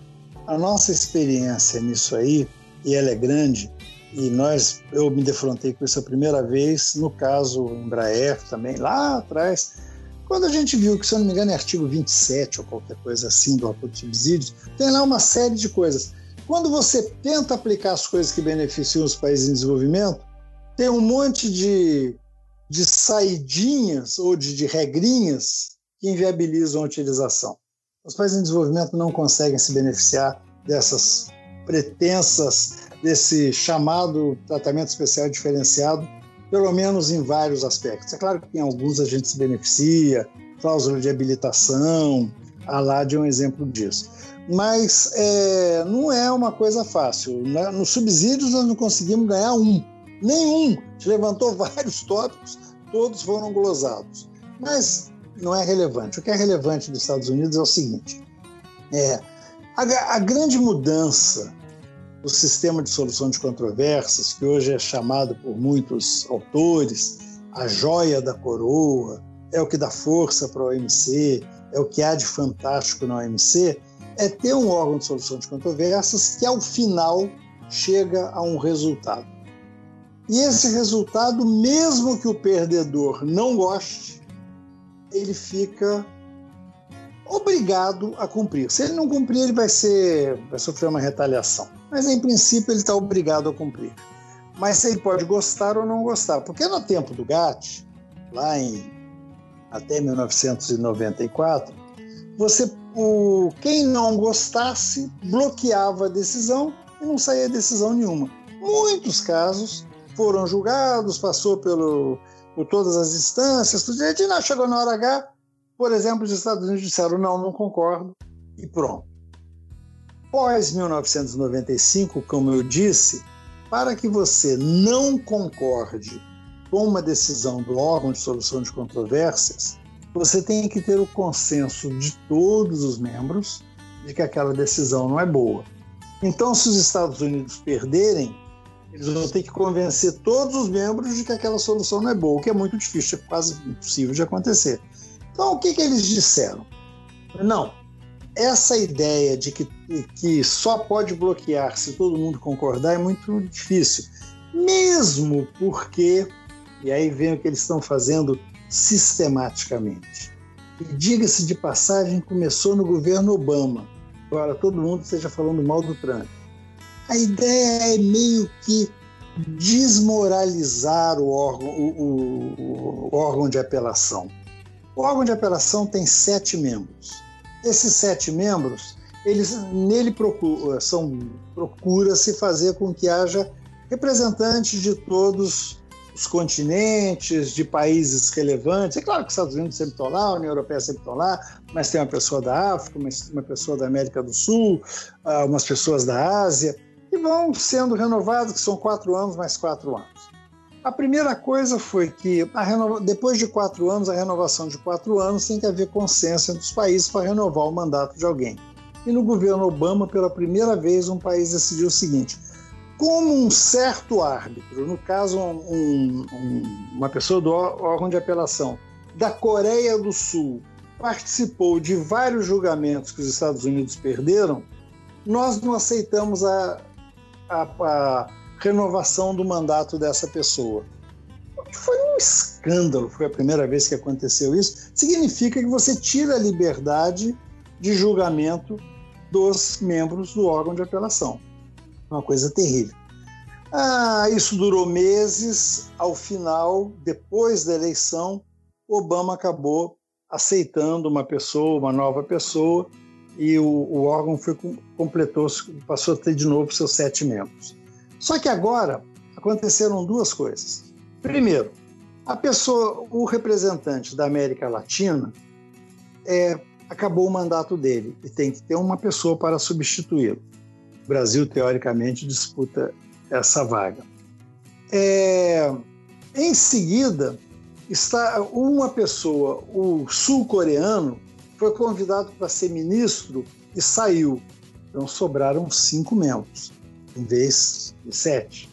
A nossa experiência nisso aí, e ela é grande, e nós, eu me defrontei com isso a primeira vez, no caso Embraer também, lá atrás, quando a gente viu que, se eu não me engano, é artigo 27 ou qualquer coisa assim do acordo de subsídios, tem lá uma série de coisas. Quando você tenta aplicar as coisas que beneficiam os países em desenvolvimento, tem um monte de, de saidinhas ou de, de regrinhas que inviabilizam a utilização. Os países em desenvolvimento não conseguem se beneficiar dessas pretensas desse chamado tratamento especial diferenciado, pelo menos em vários aspectos. É claro que em alguns a gente se beneficia, cláusula de habilitação, a LAD é um exemplo disso. Mas é, não é uma coisa fácil. Né? Nos subsídios nós não conseguimos ganhar um, nenhum. A gente levantou *laughs* vários tópicos, todos foram glosados. Mas não é relevante. O que é relevante dos Estados Unidos é o seguinte: é, a, a grande mudança do sistema de solução de controvérsias, que hoje é chamado por muitos autores a joia da coroa, é o que dá força para a OMC, é o que há de fantástico na OMC, é ter um órgão de solução de controvérsias que, ao final, chega a um resultado. E esse resultado, mesmo que o perdedor não goste, ele fica obrigado a cumprir. Se ele não cumprir, ele vai ser, vai sofrer uma retaliação. Mas em princípio ele está obrigado a cumprir. Mas ele pode gostar ou não gostar, porque no tempo do GATT, lá em até 1994, você o, quem não gostasse bloqueava a decisão e não saía decisão nenhuma. Muitos casos foram julgados, passou pelo, por todas as instâncias, tudo direito, não, chegou na hora H, por exemplo, os Estados Unidos disseram não, não concordo, e pronto. Pós 1995, como eu disse, para que você não concorde com uma decisão do órgão de solução de controvérsias, você tem que ter o consenso de todos os membros de que aquela decisão não é boa. Então, se os Estados Unidos perderem, eles vão ter que convencer todos os membros de que aquela solução não é boa, o que é muito difícil, é quase impossível de acontecer. Então, o que, que eles disseram? Não, essa ideia de que, que só pode bloquear se todo mundo concordar é muito difícil. Mesmo porque, e aí vem o que eles estão fazendo sistematicamente. Diga-se de passagem, começou no governo Obama. Agora todo mundo esteja falando mal do Trump. A ideia é meio que desmoralizar o órgão, o, o, o órgão de apelação. O órgão de apelação tem sete membros. Esses sete membros, eles nele procura, são procura se fazer com que haja representantes de todos os continentes, de países relevantes. É claro que os Estados Unidos sempre estão lá, a União Europeia sempre estão lá, mas tem uma pessoa da África, uma pessoa da América do Sul, ah, umas pessoas da Ásia, e vão sendo renovados, que são quatro anos mais quatro anos. A primeira coisa foi que, renova... depois de quatro anos, a renovação de quatro anos tem que haver consenso entre os países para renovar o mandato de alguém. E no governo Obama, pela primeira vez, um país decidiu o seguinte: como um certo árbitro, no caso, um, um, uma pessoa do órgão de apelação da Coreia do Sul, participou de vários julgamentos que os Estados Unidos perderam, nós não aceitamos a, a, a renovação do mandato dessa pessoa. Foi um escândalo, foi a primeira vez que aconteceu isso. Significa que você tira a liberdade de julgamento dos membros do órgão de apelação. Uma coisa terrível. Ah, isso durou meses. Ao final, depois da eleição, Obama acabou aceitando uma pessoa, uma nova pessoa, e o, o órgão foi, completou, passou a ter de novo seus sete membros. Só que agora aconteceram duas coisas. Primeiro, a pessoa, o representante da América Latina, é, acabou o mandato dele e tem que ter uma pessoa para substituí-lo. O Brasil, teoricamente, disputa essa vaga. É, em seguida, está uma pessoa, o sul-coreano, foi convidado para ser ministro e saiu. Então sobraram cinco membros em vez de sete.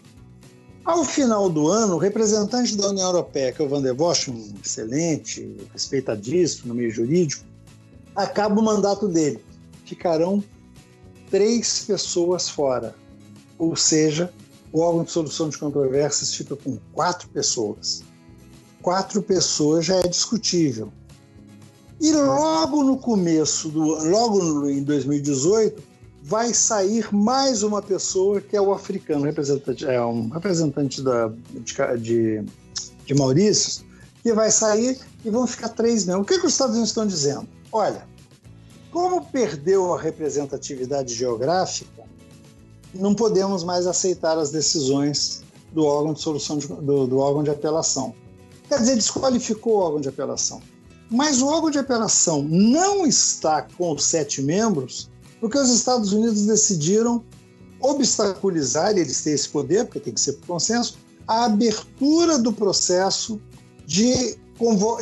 Ao final do ano, o representante da União Europeia, que é o Van der Bosch, um excelente, respeitadíssimo no meio jurídico, acaba o mandato dele. Ficarão três pessoas fora. Ou seja, o órgão de solução de controvérsias fica com quatro pessoas. Quatro pessoas já é discutível. E logo no começo, do, logo em 2018, vai sair mais uma pessoa que é o africano, representante, é um representante da, de, de, de Maurício, que vai sair e vão ficar três mesmo. O que, que os Estados Unidos estão dizendo? Olha, como perdeu a representatividade geográfica, não podemos mais aceitar as decisões do órgão de solução de, do, do órgão de apelação. Quer dizer, desqualificou o órgão de apelação. Mas o órgão de apelação não está com os sete membros porque os Estados Unidos decidiram obstaculizar, e eles têm esse poder, porque tem que ser por consenso, a abertura do processo de,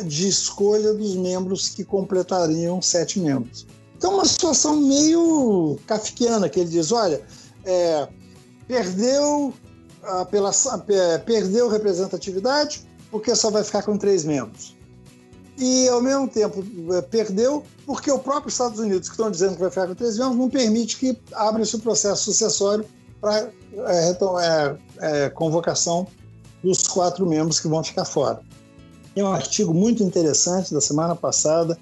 de escolha dos membros que completariam sete membros. Então, uma situação meio kafkiana, que ele diz: olha, é, perdeu apelação, perdeu representatividade porque só vai ficar com três membros. E, ao mesmo tempo, é, perdeu porque o próprio Estados Unidos, que estão dizendo que vai ficar com três membros, não permite que abra-se o processo sucessório para é, é, é, convocação dos quatro membros que vão ficar fora. Tem um artigo muito interessante da semana passada,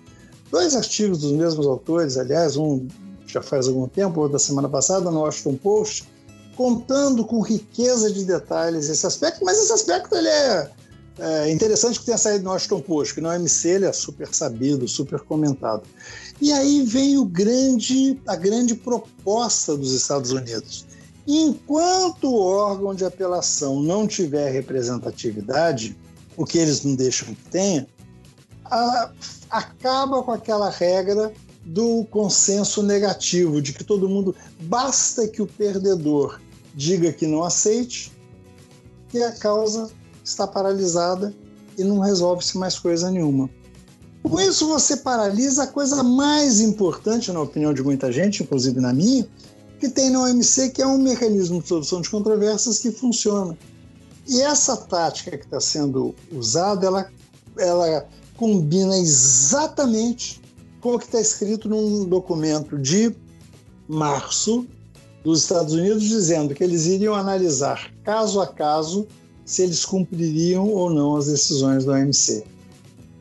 dois artigos dos mesmos autores, aliás, um já faz algum tempo, outro da semana passada, no Washington Post, contando com riqueza de detalhes esse aspecto, mas esse aspecto ele é, é interessante que tenha saído Washington Post, que no MC ele é super sabido, super comentado. E aí vem o grande, a grande proposta dos Estados Unidos. Enquanto o órgão de apelação não tiver representatividade, o que eles não deixam que tenha, a, acaba com aquela regra do consenso negativo, de que todo mundo. Basta que o perdedor diga que não aceite, e a causa está paralisada e não resolve-se mais coisa nenhuma. Com isso, você paralisa a coisa mais importante, na opinião de muita gente, inclusive na minha, que tem na OMC, que é um mecanismo de solução de controvérsias que funciona. E essa tática que está sendo usada, ela, ela combina exatamente com o que está escrito num documento de março dos Estados Unidos, dizendo que eles iriam analisar caso a caso se eles cumpririam ou não as decisões do OMC.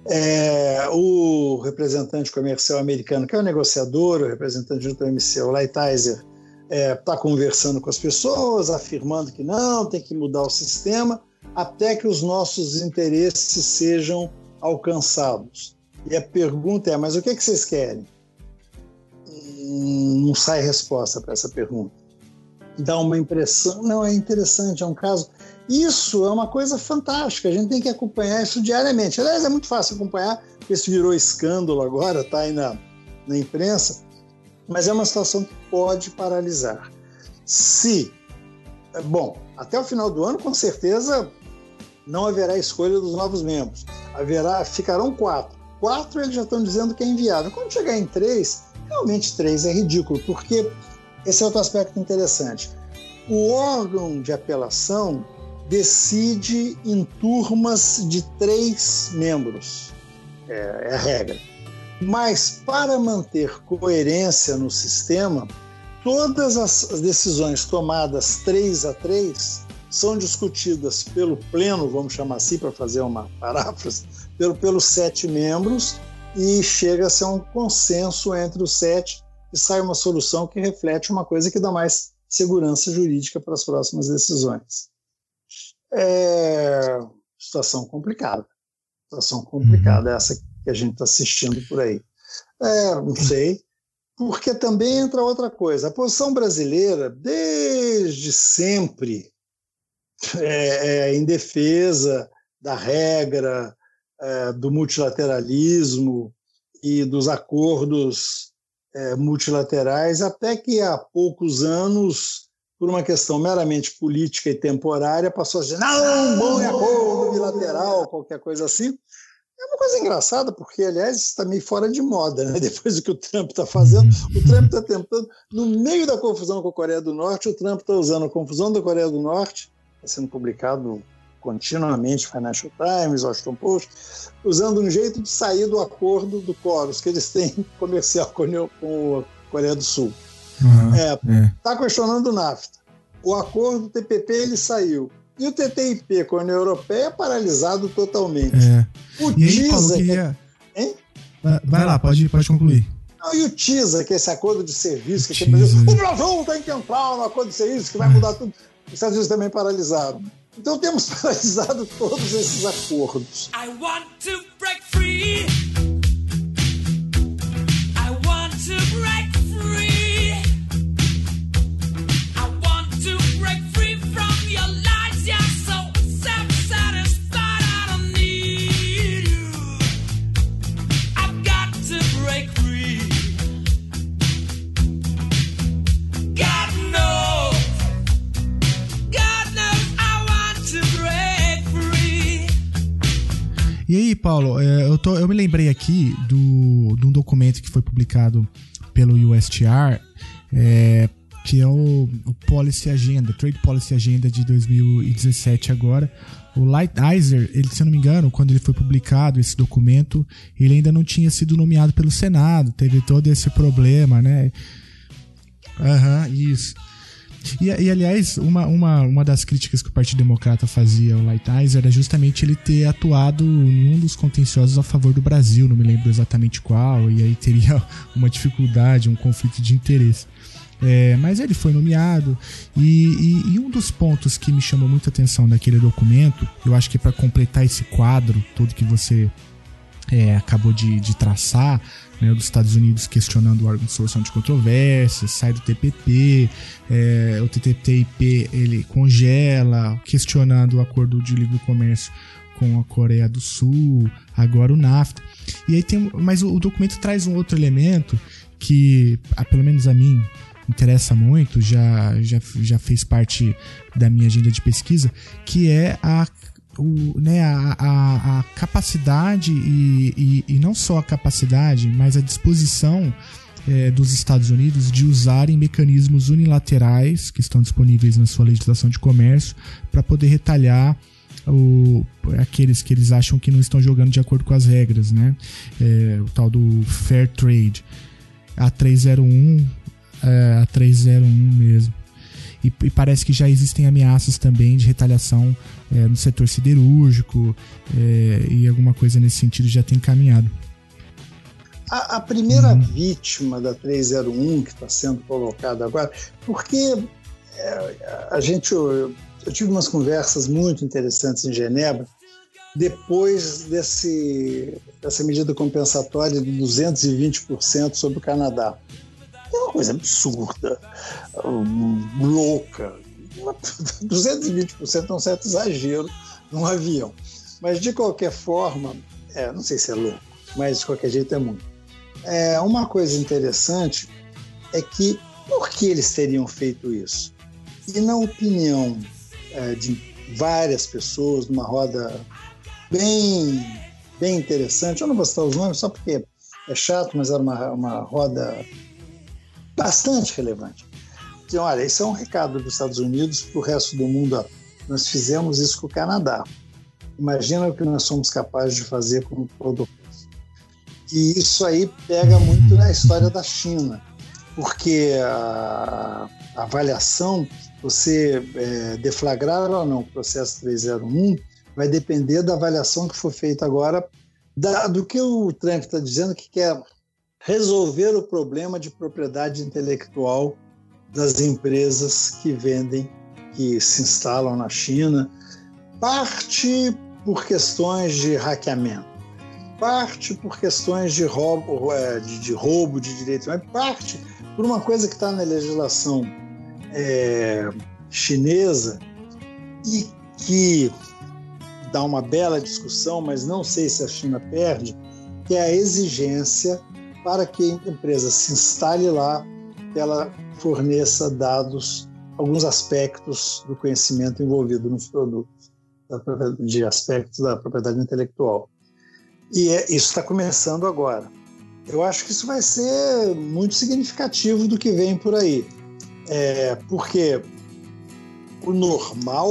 É, o representante comercial americano, que é o negociador, o representante do OMC, o Lighthizer, está é, tá conversando com as pessoas, afirmando que não, tem que mudar o sistema, até que os nossos interesses sejam alcançados. E a pergunta é: mas o que, é que vocês querem? Hum, não sai resposta para essa pergunta. Dá uma impressão, não é interessante, é um caso. Isso é uma coisa fantástica, a gente tem que acompanhar isso diariamente. Aliás, é muito fácil acompanhar, porque isso virou escândalo agora, está aí na, na imprensa, mas é uma situação que pode paralisar. Se, bom, até o final do ano, com certeza, não haverá escolha dos novos membros. Haverá, ficarão quatro quatro eles já estão dizendo que é inviável. Quando chegar em três, realmente três é ridículo, porque esse é outro aspecto interessante. O órgão de apelação decide em turmas de três membros, é, é a regra. Mas para manter coerência no sistema, todas as decisões tomadas três a três são discutidas pelo pleno, vamos chamar assim para fazer uma *laughs* paráfrase, pelo, pelos sete membros e chega-se a um consenso entre os sete e sai uma solução que reflete uma coisa que dá mais segurança jurídica para as próximas decisões. É situação complicada. Situação complicada uhum. essa que a gente está assistindo por aí. É, não sei, porque também entra outra coisa. A posição brasileira, desde sempre, é, é em defesa da regra, é, do multilateralismo e dos acordos é, multilaterais, até que há poucos anos, por uma questão meramente política e temporária, passou a dizer: não, bom acordo bilateral, qualquer coisa assim. É uma coisa engraçada, porque, aliás, está meio fora de moda, né? *laughs* Depois do que o Trump está fazendo, o Trump está tentando, no meio da confusão com a Coreia do Norte, o Trump está usando a confusão da Coreia do Norte, está sendo publicado continuamente Financial Times, Washington Post, usando um jeito de sair do acordo do Coros que eles têm *laughs* comercial com a Coreia do Sul. Uhum, é, é. Tá questionando o NAFTA. O acordo TPP ele saiu. E o TTIP com a União Europeia é paralisado totalmente. É. O e TISA. Aí, Paulo, queria... que... Hein? Vai lá, pode, pode concluir. Não, e o TISA, que é esse acordo de serviço, que o Brasil, o Brasil tem que entrar no acordo de serviço que vai é. mudar tudo. Os Estados Unidos também paralisaram. Então temos *laughs* paralisado todos esses acordos. I want to break free. Aí, Paulo, é, eu, tô, eu me lembrei aqui do, de um documento que foi publicado pelo USTR, é, que é o, o Policy Agenda, Trade Policy Agenda de 2017 agora. O Lighthizer, ele, se eu não me engano, quando ele foi publicado esse documento, ele ainda não tinha sido nomeado pelo Senado, teve todo esse problema, né? Aham, uhum, isso. E, e, aliás, uma, uma, uma das críticas que o Partido Democrata fazia ao Lighthizer era justamente ele ter atuado em um dos contenciosos a favor do Brasil, não me lembro exatamente qual, e aí teria *laughs* uma dificuldade, um conflito de interesse. É, mas ele foi nomeado e, e, e, um dos pontos que me chamou muita atenção naquele documento, eu acho que é para completar esse quadro todo que você é, acabou de, de traçar, né, dos Estados Unidos questionando o órgão de solução de controvérsias, sai do TPP, é, o TTIP ele congela, questionando o acordo de livre comércio com a Coreia do Sul, agora o NAFTA. E aí tem, mas o, o documento traz um outro elemento que, pelo menos a mim, interessa muito, já, já, já fez parte da minha agenda de pesquisa, que é a o, né, a, a, a capacidade e, e, e, não só a capacidade, mas a disposição é, dos Estados Unidos de usarem mecanismos unilaterais que estão disponíveis na sua legislação de comércio para poder retalhar o, aqueles que eles acham que não estão jogando de acordo com as regras, né? É, o tal do Fair Trade. A 301 é, a 301 mesmo. E, e, parece que já existem ameaças também de retaliação é, no setor siderúrgico é, e alguma coisa nesse sentido já tem caminhado. A, a primeira uhum. vítima da 301 que está sendo colocada agora, porque é, a gente, eu, eu tive umas conversas muito interessantes em Genebra depois desse, dessa medida compensatória de 220% sobre o Canadá. Coisa absurda, louca. 220% *laughs* é um certo exagero num avião. Mas, de qualquer forma, é, não sei se é louco, mas de qualquer jeito é muito. É, uma coisa interessante é que por que eles teriam feito isso? E na opinião é, de várias pessoas, numa roda bem, bem interessante, eu não vou citar os nomes só porque é chato, mas era uma, uma roda bastante relevante. Diziam, olha, isso é um recado dos Estados Unidos para o resto do mundo. Nós fizemos isso com o Canadá. Imagina o que nós somos capazes de fazer com o produto. E isso aí pega muito na história da China, porque a, a avaliação, você é, deflagrar ou não o processo 301, vai depender da avaliação que for feita agora da, do que o Trump está dizendo que quer resolver o problema de propriedade intelectual das empresas que vendem, que se instalam na China, parte por questões de hackeamento, parte por questões de roubo é, de, de roubo de direitos, mas parte por uma coisa que está na legislação é, chinesa e que dá uma bela discussão, mas não sei se a China perde, que é a exigência para que a empresa se instale lá, ela forneça dados, alguns aspectos do conhecimento envolvido nos produtos, de aspectos da propriedade intelectual. E é, isso está começando agora. Eu acho que isso vai ser muito significativo do que vem por aí, é, porque o normal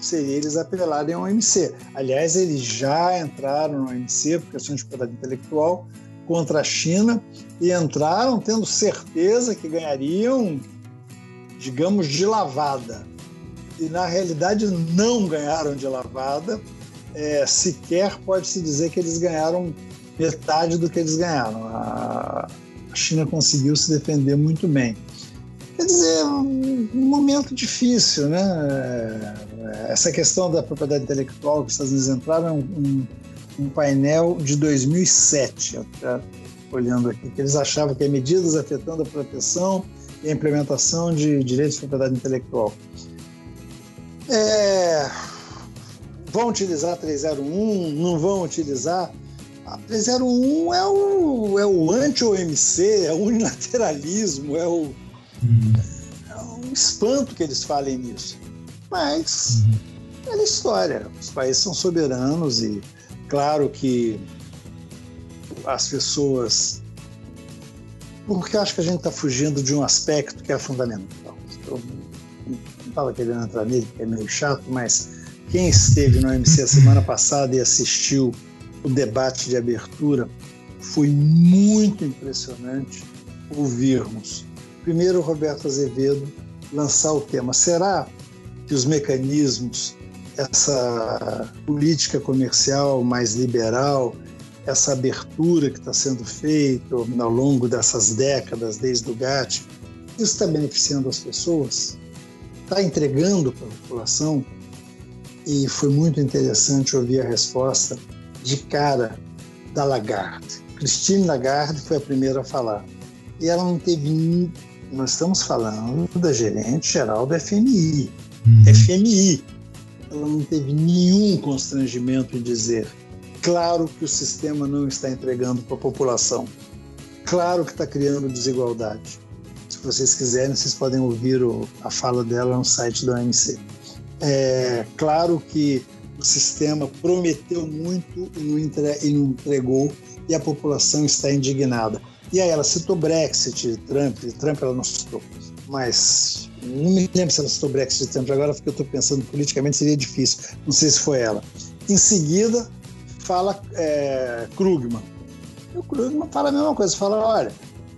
seria eles apelarem ao OMC. Aliás, eles já entraram no OMC por questões de propriedade intelectual, contra a China e entraram tendo certeza que ganhariam, digamos, de lavada. E na realidade não ganharam de lavada, é, sequer pode-se dizer que eles ganharam metade do que eles ganharam. A China conseguiu se defender muito bem. Quer dizer, um momento difícil, né? É, essa questão da propriedade intelectual que os Estados Unidos entraram é um, um painel de 2007, olhando aqui, que eles achavam que medidas afetando a proteção e a implementação de direitos de propriedade intelectual. É, vão utilizar 301, não vão utilizar. A 301 é o, é o anti-OMC, é o unilateralismo, é o, é um espanto que eles falem nisso. Mas uhum. é história. Os países são soberanos e Claro que as pessoas porque eu acho que a gente está fugindo de um aspecto que é fundamental. Eu não estava querendo entrar nele, porque é meio chato, mas quem esteve no MC a semana passada e assistiu o debate de abertura, foi muito impressionante ouvirmos. Primeiro, Roberto Azevedo lançar o tema: será que os mecanismos, essa política comercial mais liberal, essa abertura que está sendo feita ao longo dessas décadas, desde o GATT, isso está beneficiando as pessoas? Está entregando para a população? E foi muito interessante ouvir a resposta de cara da Lagarde. Christine Lagarde foi a primeira a falar. E ela não teve. Nós estamos falando da gerente geral do FMI. Uhum. FMI. Ela não teve nenhum constrangimento em dizer Claro que o sistema não está entregando para a população. Claro que está criando desigualdade. Se vocês quiserem, vocês podem ouvir o, a fala dela no site da OMC. É claro que o sistema prometeu muito e não, entre, e não entregou e a população está indignada. E aí ela citou Brexit, Trump, Trump ela não citou, mas não me lembro se ela citou Brexit e Trump agora, porque eu estou pensando politicamente seria difícil, não sei se foi ela. Em seguida, fala é, Krugman. E o Krugman fala a mesma coisa, fala, olha,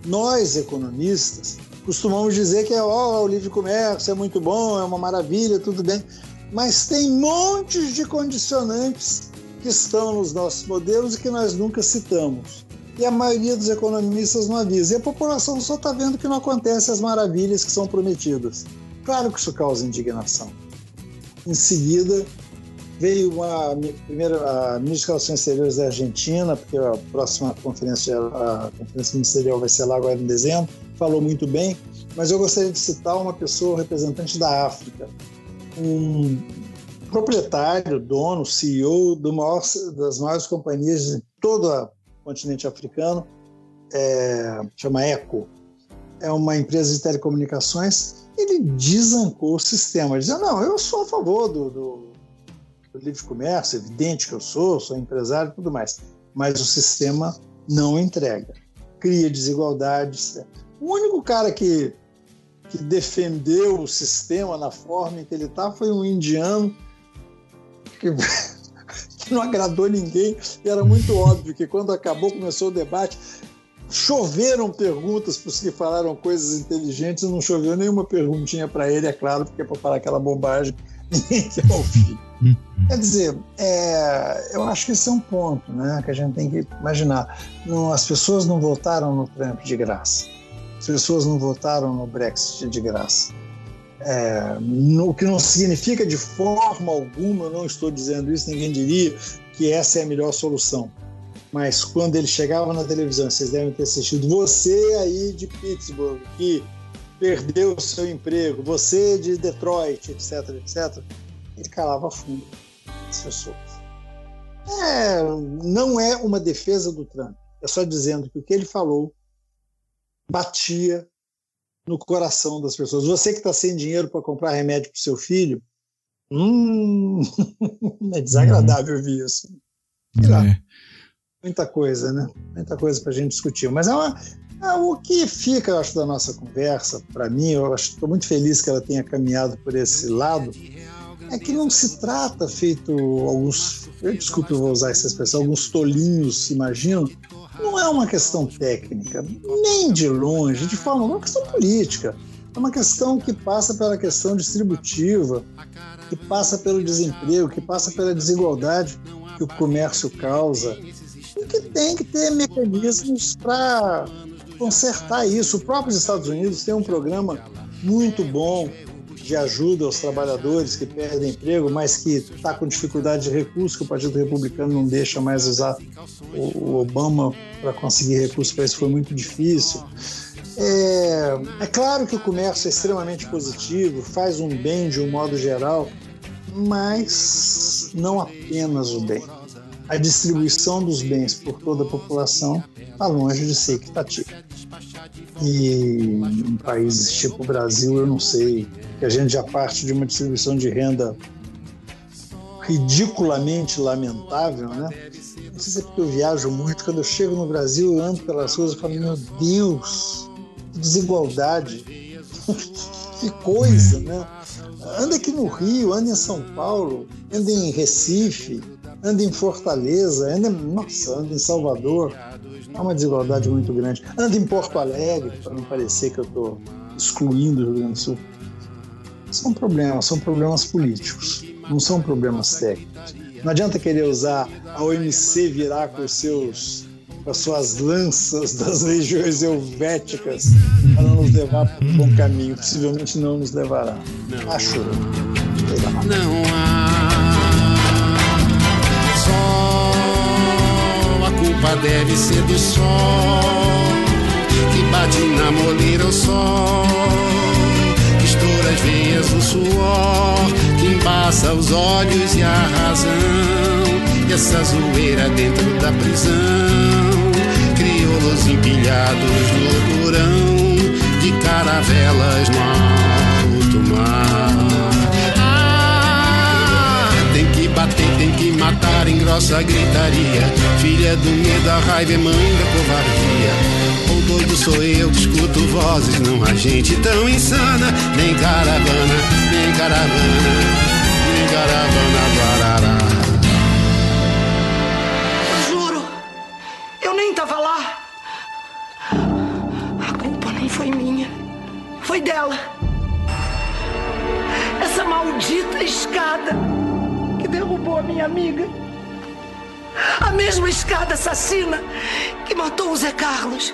nós economistas costumamos dizer que é, ó, o livre comércio é muito bom, é uma maravilha, tudo bem, mas tem montes de condicionantes que estão nos nossos modelos e que nós nunca citamos. E a maioria dos economistas não avisa. E a população só está vendo que não acontece as maravilhas que são prometidas. Claro que isso causa indignação. Em seguida, veio uma primeira a ministra de Relações Exteriores da Argentina, porque a próxima conferência, a conferência ministerial vai ser lá agora em dezembro, falou muito bem, mas eu gostaria de citar uma pessoa representante da África, um proprietário, dono, CEO maior, das maiores companhias de todo o continente africano, é, chama Eco. É uma empresa de telecomunicações. Ele desancou o sistema, dizendo: Não, eu sou a favor do, do do livre comércio, evidente que eu sou, sou empresário e tudo mais, mas o sistema não entrega, cria desigualdades. O único cara que, que defendeu o sistema na forma em que ele está foi um indiano que, não agradou ninguém e era muito óbvio que quando acabou, começou o debate, choveram perguntas para os que falaram coisas inteligentes não choveu nenhuma perguntinha para ele, é claro, porque é para falar aquela bobagem *laughs* ninguém quer ouvir. Uhum. Quer dizer, é, eu acho que esse é um ponto né, que a gente tem que imaginar. Não, as pessoas não votaram no Trump de graça. As pessoas não votaram no Brexit de graça. É, o que não significa de forma alguma, eu não estou dizendo isso, ninguém diria que essa é a melhor solução. Mas quando ele chegava na televisão, vocês devem ter assistido, você aí de Pittsburgh, que perdeu o seu emprego, você de Detroit, etc, etc, ele calava fundo as pessoas. É, não é uma defesa do Trump, é só dizendo que o que ele falou batia no coração das pessoas. Você que está sem dinheiro para comprar remédio para o seu filho, hum, *laughs* é desagradável ouvir isso. É. Muita coisa, né? Muita coisa para a gente discutir. Mas é uma, ah, o que fica, eu acho, da nossa conversa, para mim, eu estou muito feliz que ela tenha caminhado por esse lado, é que não se trata feito alguns, eu desculpe, eu vou usar essa expressão, alguns tolinhos se imaginam, não é uma questão técnica, nem de longe, de forma, é uma questão política. É uma questão que passa pela questão distributiva, que passa pelo desemprego, que passa pela desigualdade que o comércio causa, e que tem que ter mecanismos para consertar isso. O próprio Estados Unidos tem um programa muito bom de ajuda aos trabalhadores que perdem emprego, mas que está com dificuldade de recurso, que o Partido Republicano não deixa mais usar o Obama para conseguir recursos para isso foi muito difícil. É, é claro que o comércio é extremamente positivo, faz um bem de um modo geral, mas não apenas o bem. A distribuição dos bens por toda a população está longe de ser equitativa. E em países tipo o Brasil, eu não sei, que a gente já parte de uma distribuição de renda ridiculamente lamentável, né? Não sei se é porque eu viajo muito, quando eu chego no Brasil, eu ando pelas ruas e falo, meu Deus, desigualdade. *laughs* que coisa, né? Anda aqui no Rio, anda em São Paulo, anda em Recife, anda em Fortaleza, anda, nossa, anda em Salvador. Há uma desigualdade muito grande. Anda em Porto Alegre, para não parecer que eu estou excluindo o Rio Grande do Sul. São problemas, são problemas políticos, não são problemas técnicos. Não adianta querer usar a OMC virar com os seus com as suas lanças das *laughs* legiões helvéticas para nos levar para um bom caminho. Possivelmente não nos levará. Acho. Não há sol, deve ser do sol que bate na moleira o sol, que estoura as veias o suor, que embaça os olhos e a razão, e essa zoeira dentro da prisão crioulos empilhados no porão de caravelas no alto mar. Matar em grossa gritaria. Filha do medo, a raiva é mãe da covardia. O doido sou eu que escuto vozes, não há gente tão insana. Nem caravana, nem caravana, nem caravana, barará. foi dela. Essa maldita escada derrubou a minha amiga. A mesma escada assassina que matou o Zé Carlos,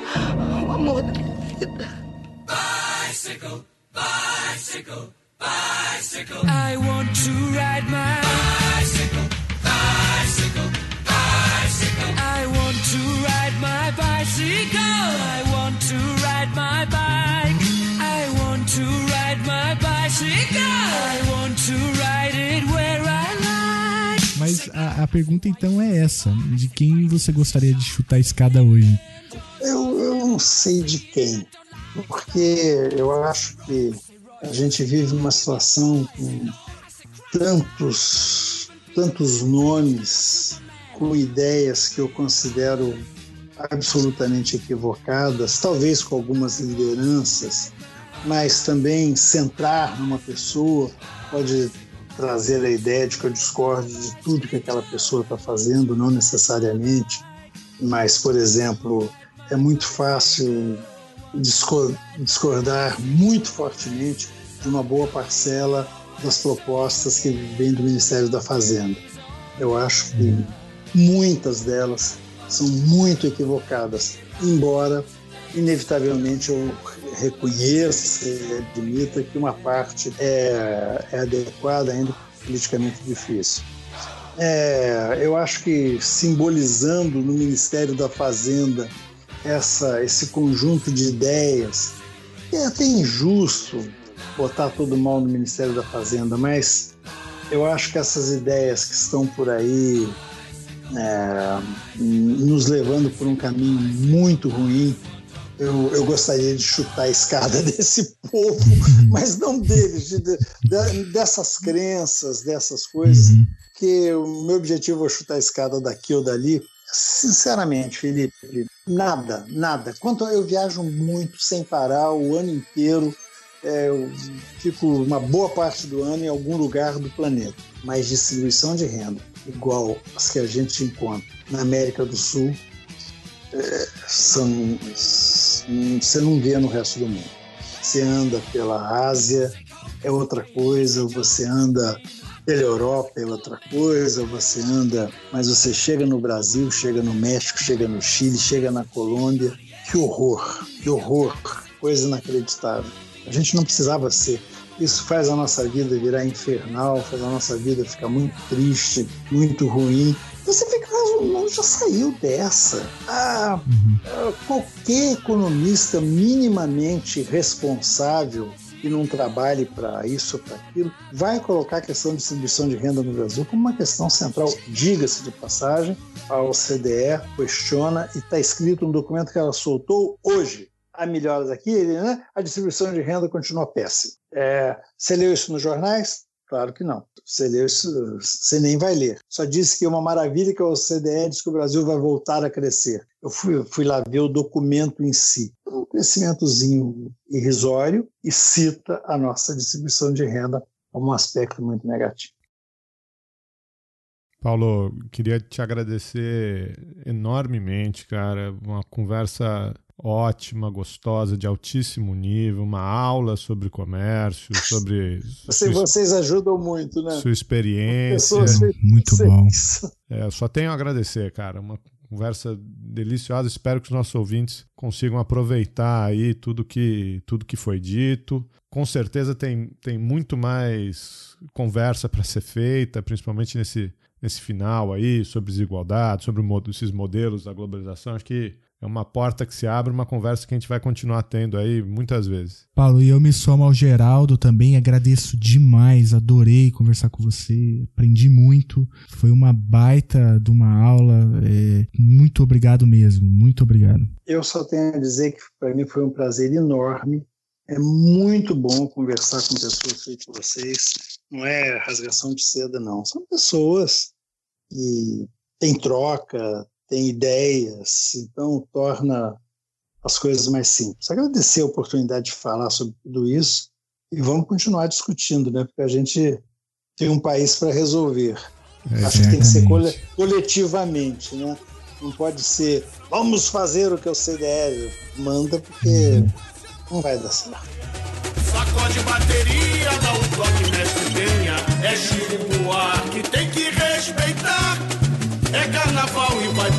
o amor da minha vida. Bicycle, bicycle, bicycle. I want to ride my bicycle, bicycle, bicycle. I want to ride my bicycle. A, a, pergunta então é essa: de quem você gostaria de chutar a escada hoje? Eu, eu não sei de quem, porque eu acho que a gente vive uma situação com tantos, tantos nomes, com ideias que eu considero absolutamente equivocadas, talvez com algumas lideranças mas também centrar numa pessoa pode trazer a ideia de que eu discordo de tudo que aquela pessoa está fazendo, não necessariamente, mas, por exemplo, é muito fácil discordar muito fortemente de uma boa parcela das propostas que vêm do Ministério da Fazenda. Eu acho que muitas delas são muito equivocadas, embora inevitavelmente eu reconheça e admita que uma parte é, é adequada, ainda politicamente difícil. É, eu acho que simbolizando no Ministério da Fazenda essa, esse conjunto de ideias, é até injusto botar todo mal no Ministério da Fazenda, mas eu acho que essas ideias que estão por aí é, nos levando por um caminho muito ruim, eu, eu gostaria de chutar a escada *laughs* desse povo, mas não deles, de, de, dessas crenças, dessas coisas, uhum. que o meu objetivo é chutar a escada daqui ou dali. Sinceramente, Felipe, nada, nada. Quanto eu viajo muito sem parar o ano inteiro, é, eu fico uma boa parte do ano em algum lugar do planeta. Mas distribuição de renda igual as que a gente encontra na América do Sul é, são você não vê no resto do mundo. Você anda pela Ásia, é outra coisa, você anda pela Europa, é outra coisa, você anda, mas você chega no Brasil, chega no México, chega no Chile, chega na Colômbia. Que horror, que horror, coisa inacreditável. A gente não precisava ser. Isso faz a nossa vida virar infernal, faz a nossa vida ficar muito triste, muito ruim. Você fica, o já saiu dessa. Ah. Qualquer economista minimamente responsável que não trabalhe para isso ou para aquilo, vai colocar a questão de distribuição de renda no Brasil como uma questão central. Diga-se de passagem, a OCDE questiona e está escrito no documento que ela soltou hoje. Há melhoras aqui, né? a distribuição de renda continua péssima. É, você leu isso nos jornais? Claro que não. Você, isso, você nem vai ler. Só disse que é uma maravilha que a OCDE diz que o Brasil vai voltar a crescer. Eu fui, fui lá ver o documento em si. Um crescimentozinho irrisório e cita a nossa distribuição de renda como um aspecto muito negativo. Paulo, queria te agradecer enormemente, cara. Uma conversa ótima, gostosa, de altíssimo nível, uma aula sobre comércio, *laughs* sobre. Sua, vocês ajudam muito, né? Sua experiência. Muito bom. É, só tenho a agradecer, cara. Uma conversa deliciosa. Espero que os nossos ouvintes consigam aproveitar aí tudo que, tudo que foi dito. Com certeza tem, tem muito mais conversa para ser feita, principalmente nesse, nesse final aí, sobre desigualdade, sobre esses modelos da globalização. Acho que é uma porta que se abre, uma conversa que a gente vai continuar tendo aí muitas vezes. Paulo, e eu me somo ao Geraldo também, agradeço demais, adorei conversar com você, aprendi muito, foi uma baita de uma aula, é, muito obrigado mesmo, muito obrigado. Eu só tenho a dizer que para mim foi um prazer enorme, é muito bom conversar com pessoas feitas vocês, não é rasgação de seda não, são pessoas que têm troca, tem ideias, então torna as coisas mais simples. Agradecer a oportunidade de falar sobre tudo isso e vamos continuar discutindo, né? Porque a gente tem um país para resolver. É, Acho que tem que ser coletivamente, né? Não pode ser vamos fazer o que o CDL manda, porque uhum. não vai dar certo. Sacode bateria, dá um toque, mestre venha. É Chico Buarque, tem que respeitar. É carnaval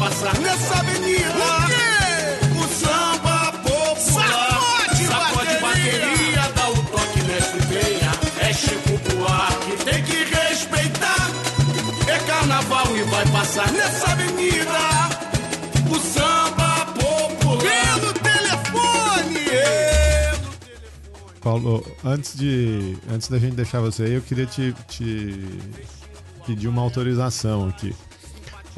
e vai passar nessa avenida. O quê? O samba popular. Sacode, Sacode bateria. bateria, dá o toque, mestre venha. É Chico Buarque, tem que respeitar. É carnaval e vai passar nessa avenida. O samba popular. Pelo telefone. Pelo telefone. Paulo, antes de antes da gente deixar você aí, eu queria te, te pedir uma autorização aqui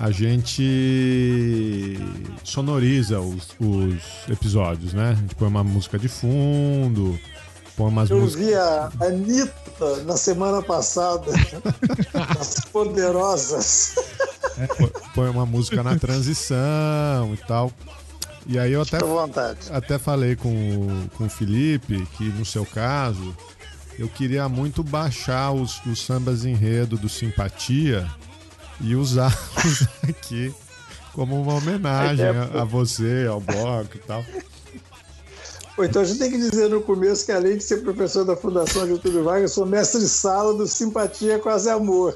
a gente sonoriza os, os, episódios, né? A gente põe uma música de fundo, põe umas Eu músicas... vi a Anitta na semana passada, *laughs* as poderosas. É, põe uma música na transição e tal. E aí eu até, até falei com, com o Felipe que no seu caso eu queria muito baixar os, os sambas enredo do Simpatia e usar, *laughs* aqui como uma homenagem a, a, você, ao bloco e tal. Então a gente tem que dizer no começo que além de ser professor da Fundação Getúlio Vargas, eu sou mestre de sala do Simpatia Quase Amor.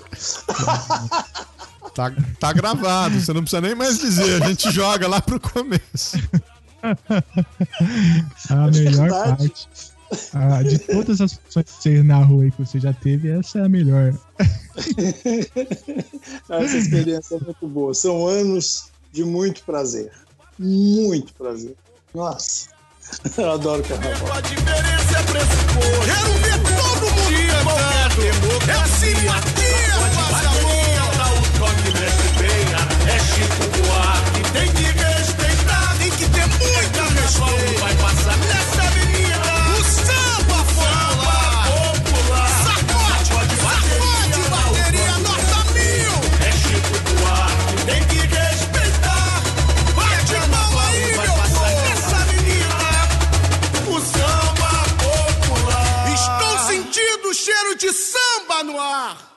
Tá, tá gravado, você não precisa nem mais dizer, a gente joga lá pro começo. *laughs* A melhor parte. Ah, de todas as funções que você na rua que você já teve, essa é a melhor. *laughs* essa experiência é muito boa. São anos de muito prazer. Muito prazer. Nossa, *laughs* eu adoro carnaval. A diferença é Quero ver todo mundo É simpatia, faz cheiro de samba no ar.